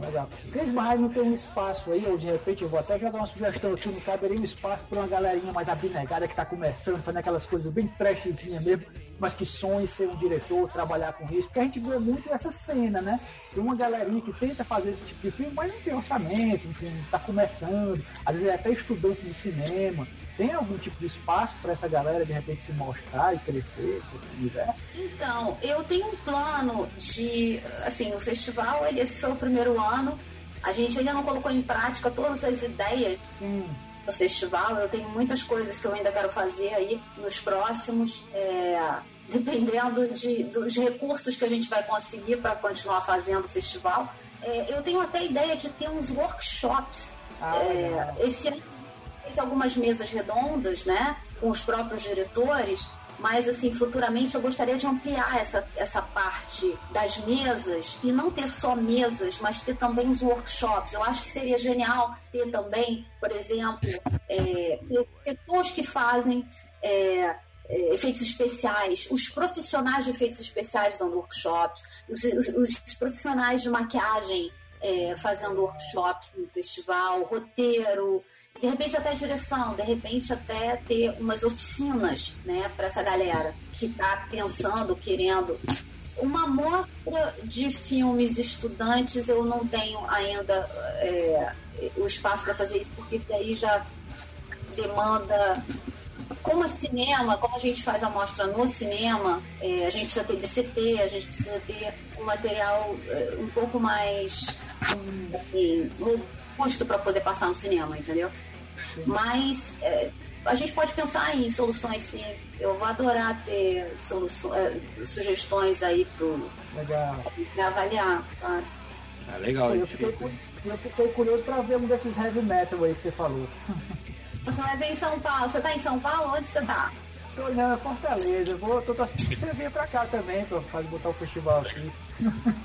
Legal. Cris Barrais não tem um espaço aí, ou de repente eu vou até jogar uma sugestão aqui, não caberia um espaço para uma galerinha mais abnegada que tá começando, fazendo aquelas coisas bem trashzinha mesmo, mas que sonha ser um diretor, trabalhar com isso, porque a gente vê muito essa cena, né? Tem uma galerinha que tenta fazer esse tipo de filme, mas não tem orçamento, enfim, tá começando, às vezes é até estudante de cinema. Tem algum tipo de espaço para essa galera de repente se mostrar e crescer nesse universo? Então, eu tenho um plano de. Assim, o festival, ele, esse foi o primeiro ano. A gente ainda não colocou em prática todas as ideias do festival. Eu tenho muitas coisas que eu ainda quero fazer aí nos próximos. é, dependendo de, dos recursos que a gente vai conseguir para continuar fazendo o festival. É, eu tenho até a ideia de ter uns workshops. Ah, É, esse ano fez algumas mesas redondas, né, com os próprios diretores, mas assim, futuramente eu gostaria de ampliar essa, essa parte das mesas e não ter só mesas, mas ter também os workshops. Eu acho que seria genial ter também, por exemplo, é, pessoas que fazem é, é, efeitos especiais, os profissionais de efeitos especiais dando workshops, os, os- os profissionais de maquiagem é, fazendo workshops no festival, roteiro, de repente até direção, de repente até ter umas oficinas, né, para essa galera que está pensando, querendo. Uma amostra de filmes estudantes eu não tenho ainda é, o espaço para fazer isso, porque isso daí já demanda como é cinema, como a gente faz a mostra no cinema, é, a gente precisa ter DCP, a gente precisa ter um material é, um pouco mais assim, robusto para poder passar no cinema, entendeu? Mas é, a gente pode pensar em soluções sim. Eu vou adorar ter soluço- é, sugestões aí pro Legal. pra avaliar, tá? Ah, legal, Eu fiquei, eu fiquei curioso para ver um desses heavy metal aí que você falou. Você vai ver em São Paulo. Você tá em São Paulo? Onde você tá? Tô olhando a Fortaleza, eu vou, tô torcendo que você venha pra cá também, pra fazer botar o festival aqui.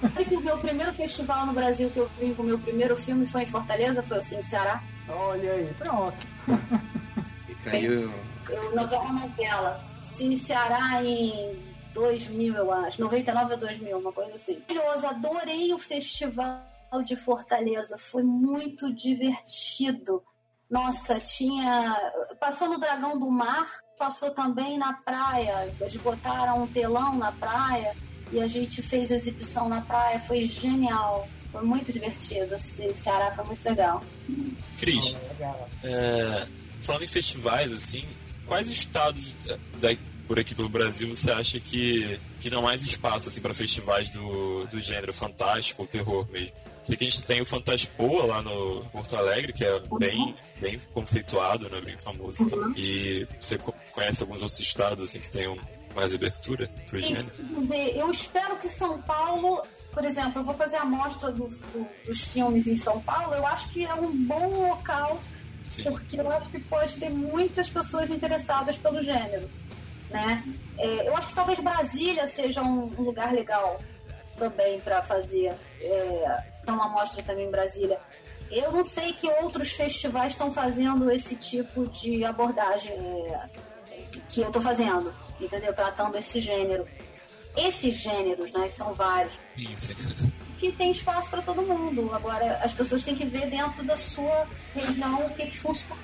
Sabe que o meu primeiro festival no Brasil que eu vim com o meu primeiro filme foi em Fortaleza, foi o Cine Ceará. Olha aí, pronto. Aí o- Eu, novela novela. Cine Ceará em 2000, eu acho. 99 a 2000, uma coisa assim. Maravilhoso, adorei o festival de Fortaleza. Foi muito divertido. Nossa, tinha. Passou no Dragão do Mar, passou também na praia. Eles botaram um telão na praia e a gente fez exibição na praia. Foi genial. Foi muito divertido. Esse Ceará foi muito legal. Cris, é, falando em festivais, assim, quais estados da, por aqui pelo Brasil você acha que, que dão mais espaço assim, para festivais do, do gênero fantástico ou terror mesmo? Sei que a gente tem o Fantaspoa lá no Porto Alegre, que é bem, bem conceituado, né, bem famoso. Uhum. E você co- conhece alguns outros estados assim, que tenham mais abertura pro gênero? Quer dizer, eu espero que São Paulo, por exemplo, eu vou fazer a mostra do- do- dos filmes em São Paulo, eu acho que é um bom local, Sim. porque eu acho que pode ter muitas pessoas interessadas pelo gênero. Né? É, eu acho que talvez Brasília seja um, um lugar legal também para fazer é, uma mostra também em Brasília. Eu não sei que outros festivais estão fazendo esse tipo de abordagem é, que eu estou fazendo, entendeu? Tratando esse gênero. Esses gêneros, né, são vários, sim. que tem espaço para todo mundo. Agora, as pessoas têm que ver dentro da sua região o que, que funciona.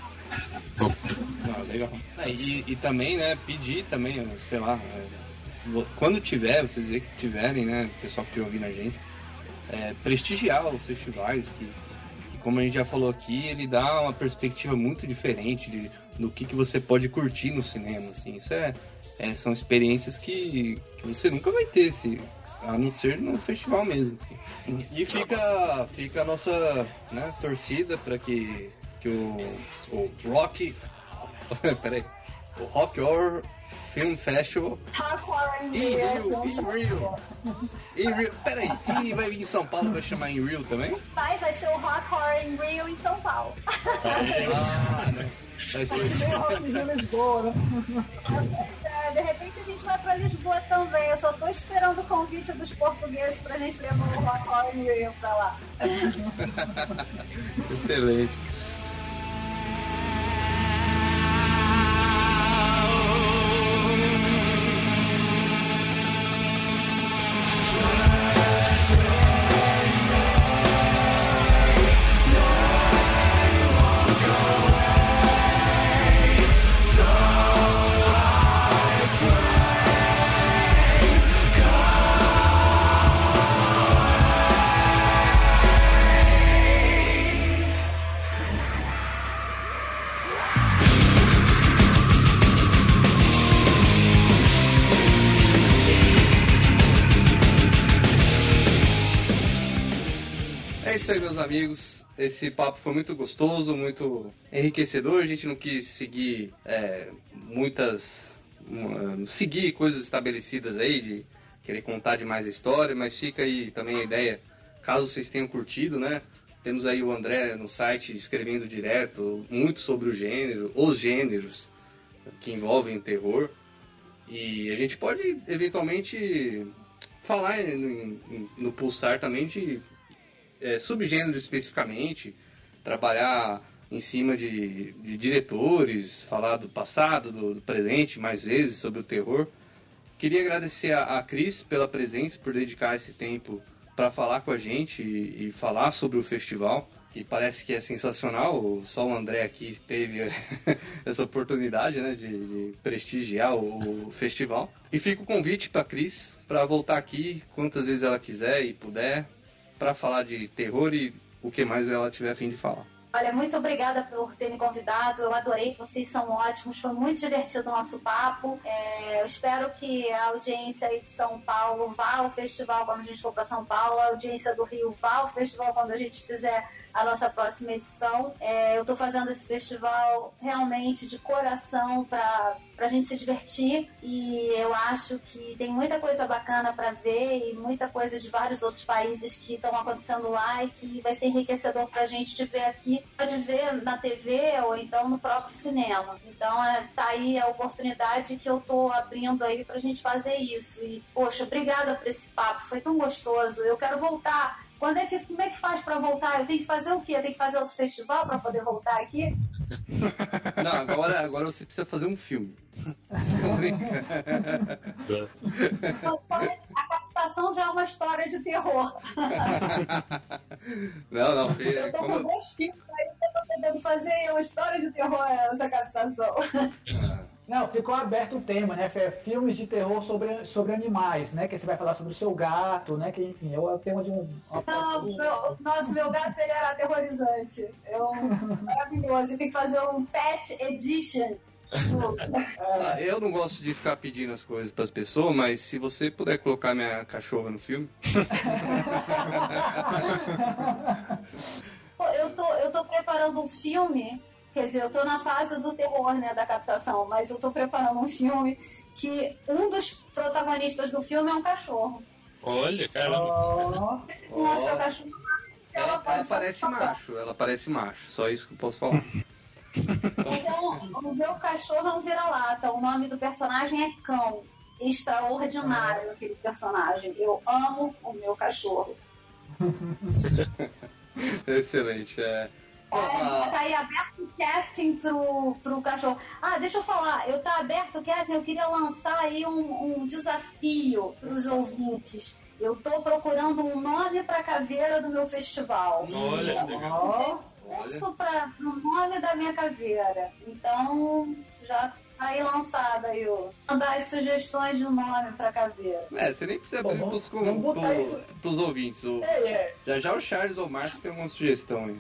Ah, legal. Ah, e, e também, né, pedir também, sei lá, é, quando tiver, vocês que tiverem, né, o pessoal que estiver ouvindo a gente, é, prestigiar os festivais, que, que como a gente já falou aqui, ele dá uma perspectiva muito diferente de, do que, que você pode curtir no cinema, assim, isso é, é, são experiências que, que você nunca vai ter, se, a não ser no festival mesmo, assim. E fica, fica a nossa né, torcida para que, que o, o Rock. Peraí. O Rock Horror Film Festival. Em Rio, em Rio. Em Rio. Peraí, e vai vir em São Paulo, vai chamar em Rio também? Vai, vai ser o Rock Horror in Rio em São Paulo. Ah, né? Vai ser. Meio Rock in Rio Lisboa, né? É, de repente a gente vai pra Lisboa também. Eu só tô esperando o convite dos portugueses pra gente levar o Rock Horror in Rio pra lá. Excelente. Amigos. Esse papo foi muito gostoso, muito enriquecedor. A gente não quis seguir é, muitas. seguir coisas estabelecidas aí, de querer contar demais a história, mas fica aí também a ideia, caso vocês tenham curtido, né? Temos aí o André no site escrevendo direto muito sobre o gênero, os gêneros que envolvem o terror. E a gente pode eventualmente falar no, no Pulsar também de é, subgêneros especificamente, trabalhar em cima de, de diretores, falar do passado, do, do presente, mais vezes sobre o terror. Queria agradecer a, a Cris pela presença, por dedicar esse tempo para falar com a gente e, e falar sobre o festival, que parece que é sensacional. Só o André aqui teve essa oportunidade né, de, de prestigiar o, o festival. E fica o convite para a Cris para voltar aqui quantas vezes ela quiser e puder para falar de terror e o que mais ela tiver a fim de falar. Olha, muito obrigada por ter me convidado. Eu adorei, vocês são ótimos. Foi muito divertido o nosso papo. É, eu espero que a audiência aí de São Paulo vá ao festival quando a gente for para São Paulo, a audiência do Rio vá ao festival quando a gente fizer a nossa próxima edição. É, eu estou fazendo esse festival realmente de coração para a gente se divertir e eu acho que tem muita coisa bacana para ver e muita coisa de vários outros países que estão acontecendo lá e que vai ser enriquecedor para a gente de ver aqui. Pode ver na TV ou então no próprio cinema. Então é, tá aí a oportunidade que eu tô abrindo aí pra gente fazer isso. E, poxa, obrigada por esse papo, foi tão gostoso. Eu quero voltar Quando é que, como é que faz pra voltar? Eu tenho que fazer o quê? Eu tenho que fazer outro festival pra poder voltar aqui? Não, agora, agora você precisa fazer um filme. A captação já é uma história de terror. Não, não, Fê, Eu tô com quando- dois tipos aí eu tô tentando fazer uma história de terror essa captação. Não, ficou aberto o tema, né? Filmes de terror sobre, sobre animais, né? Que você vai falar sobre o seu gato, né? Que enfim, é o tema de um. Não, meu, nossa, meu gato ele era aterrorizante. Eu, maravilhoso. Tem que fazer um Pet Edition. Ah, eu não gosto de ficar pedindo as coisas pras pessoas, mas se você puder colocar minha cachorra no filme. Pô, Eu tô, eu tô preparando um filme, quer dizer, eu tô na fase do terror, né, da captação, mas eu tô preparando um filme que um dos protagonistas do filme é um cachorro. Olha, caramba. Nossa, o cachorro. Ela, ela parece macho, ela parece macho, só isso que eu posso falar. Então, o meu cachorro é um vira-lata. O nome do personagem é Cão. Extraordinário aquele personagem. Eu amo o meu cachorro. Excelente, é. É, ah, tá aí aberto o casting pro, pro cachorro. Ah, deixa eu falar, eu tá aberto o casting, eu queria lançar aí um, um desafio pros ouvintes. Eu tô procurando um nome pra caveira do meu festival. Olha, legal. Isso para o nome da minha caveira. Então, já tá aí lançado aí, ó. Mandar as sugestões de nome pra caveira. É, você nem precisa abrir pros, vamos botar pro- pros ouvintes. O- É, é. já já o Charles ou o Márcio tem uma sugestão aí.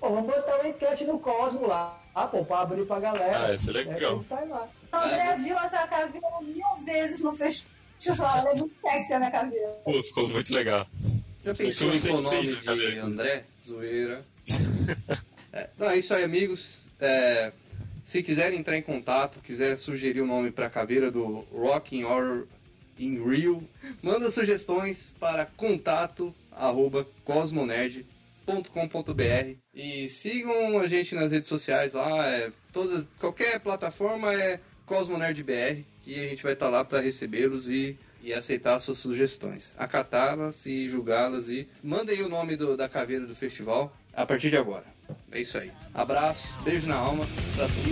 Pô, vamos botar uma enquete no Cosmo lá, ah, pô, pra abrir pra galera. Ah, isso é legal. que sai lá. O André viu essa caveira mil vezes no festival. É muito sexy a minha caveira. Pô, ficou muito legal. Já pensou que em qual nome de? André? Zoeira. É, não, é isso aí, amigos. É, se quiserem entrar em contato, quiser sugerir o nome para a caveira do Rocking Horror in Rio, manda sugestões para contato arroba cosmonerd.com.br e sigam a gente nas redes sociais lá, é, todas, qualquer plataforma é CosmoNerdBR, que a gente vai estar lá para recebê-los e, e aceitar suas sugestões, acatá-las e julgá-las e mandem o nome do- da caveira do festival a partir de agora. É isso aí. Abraço, beijo na alma pra todos.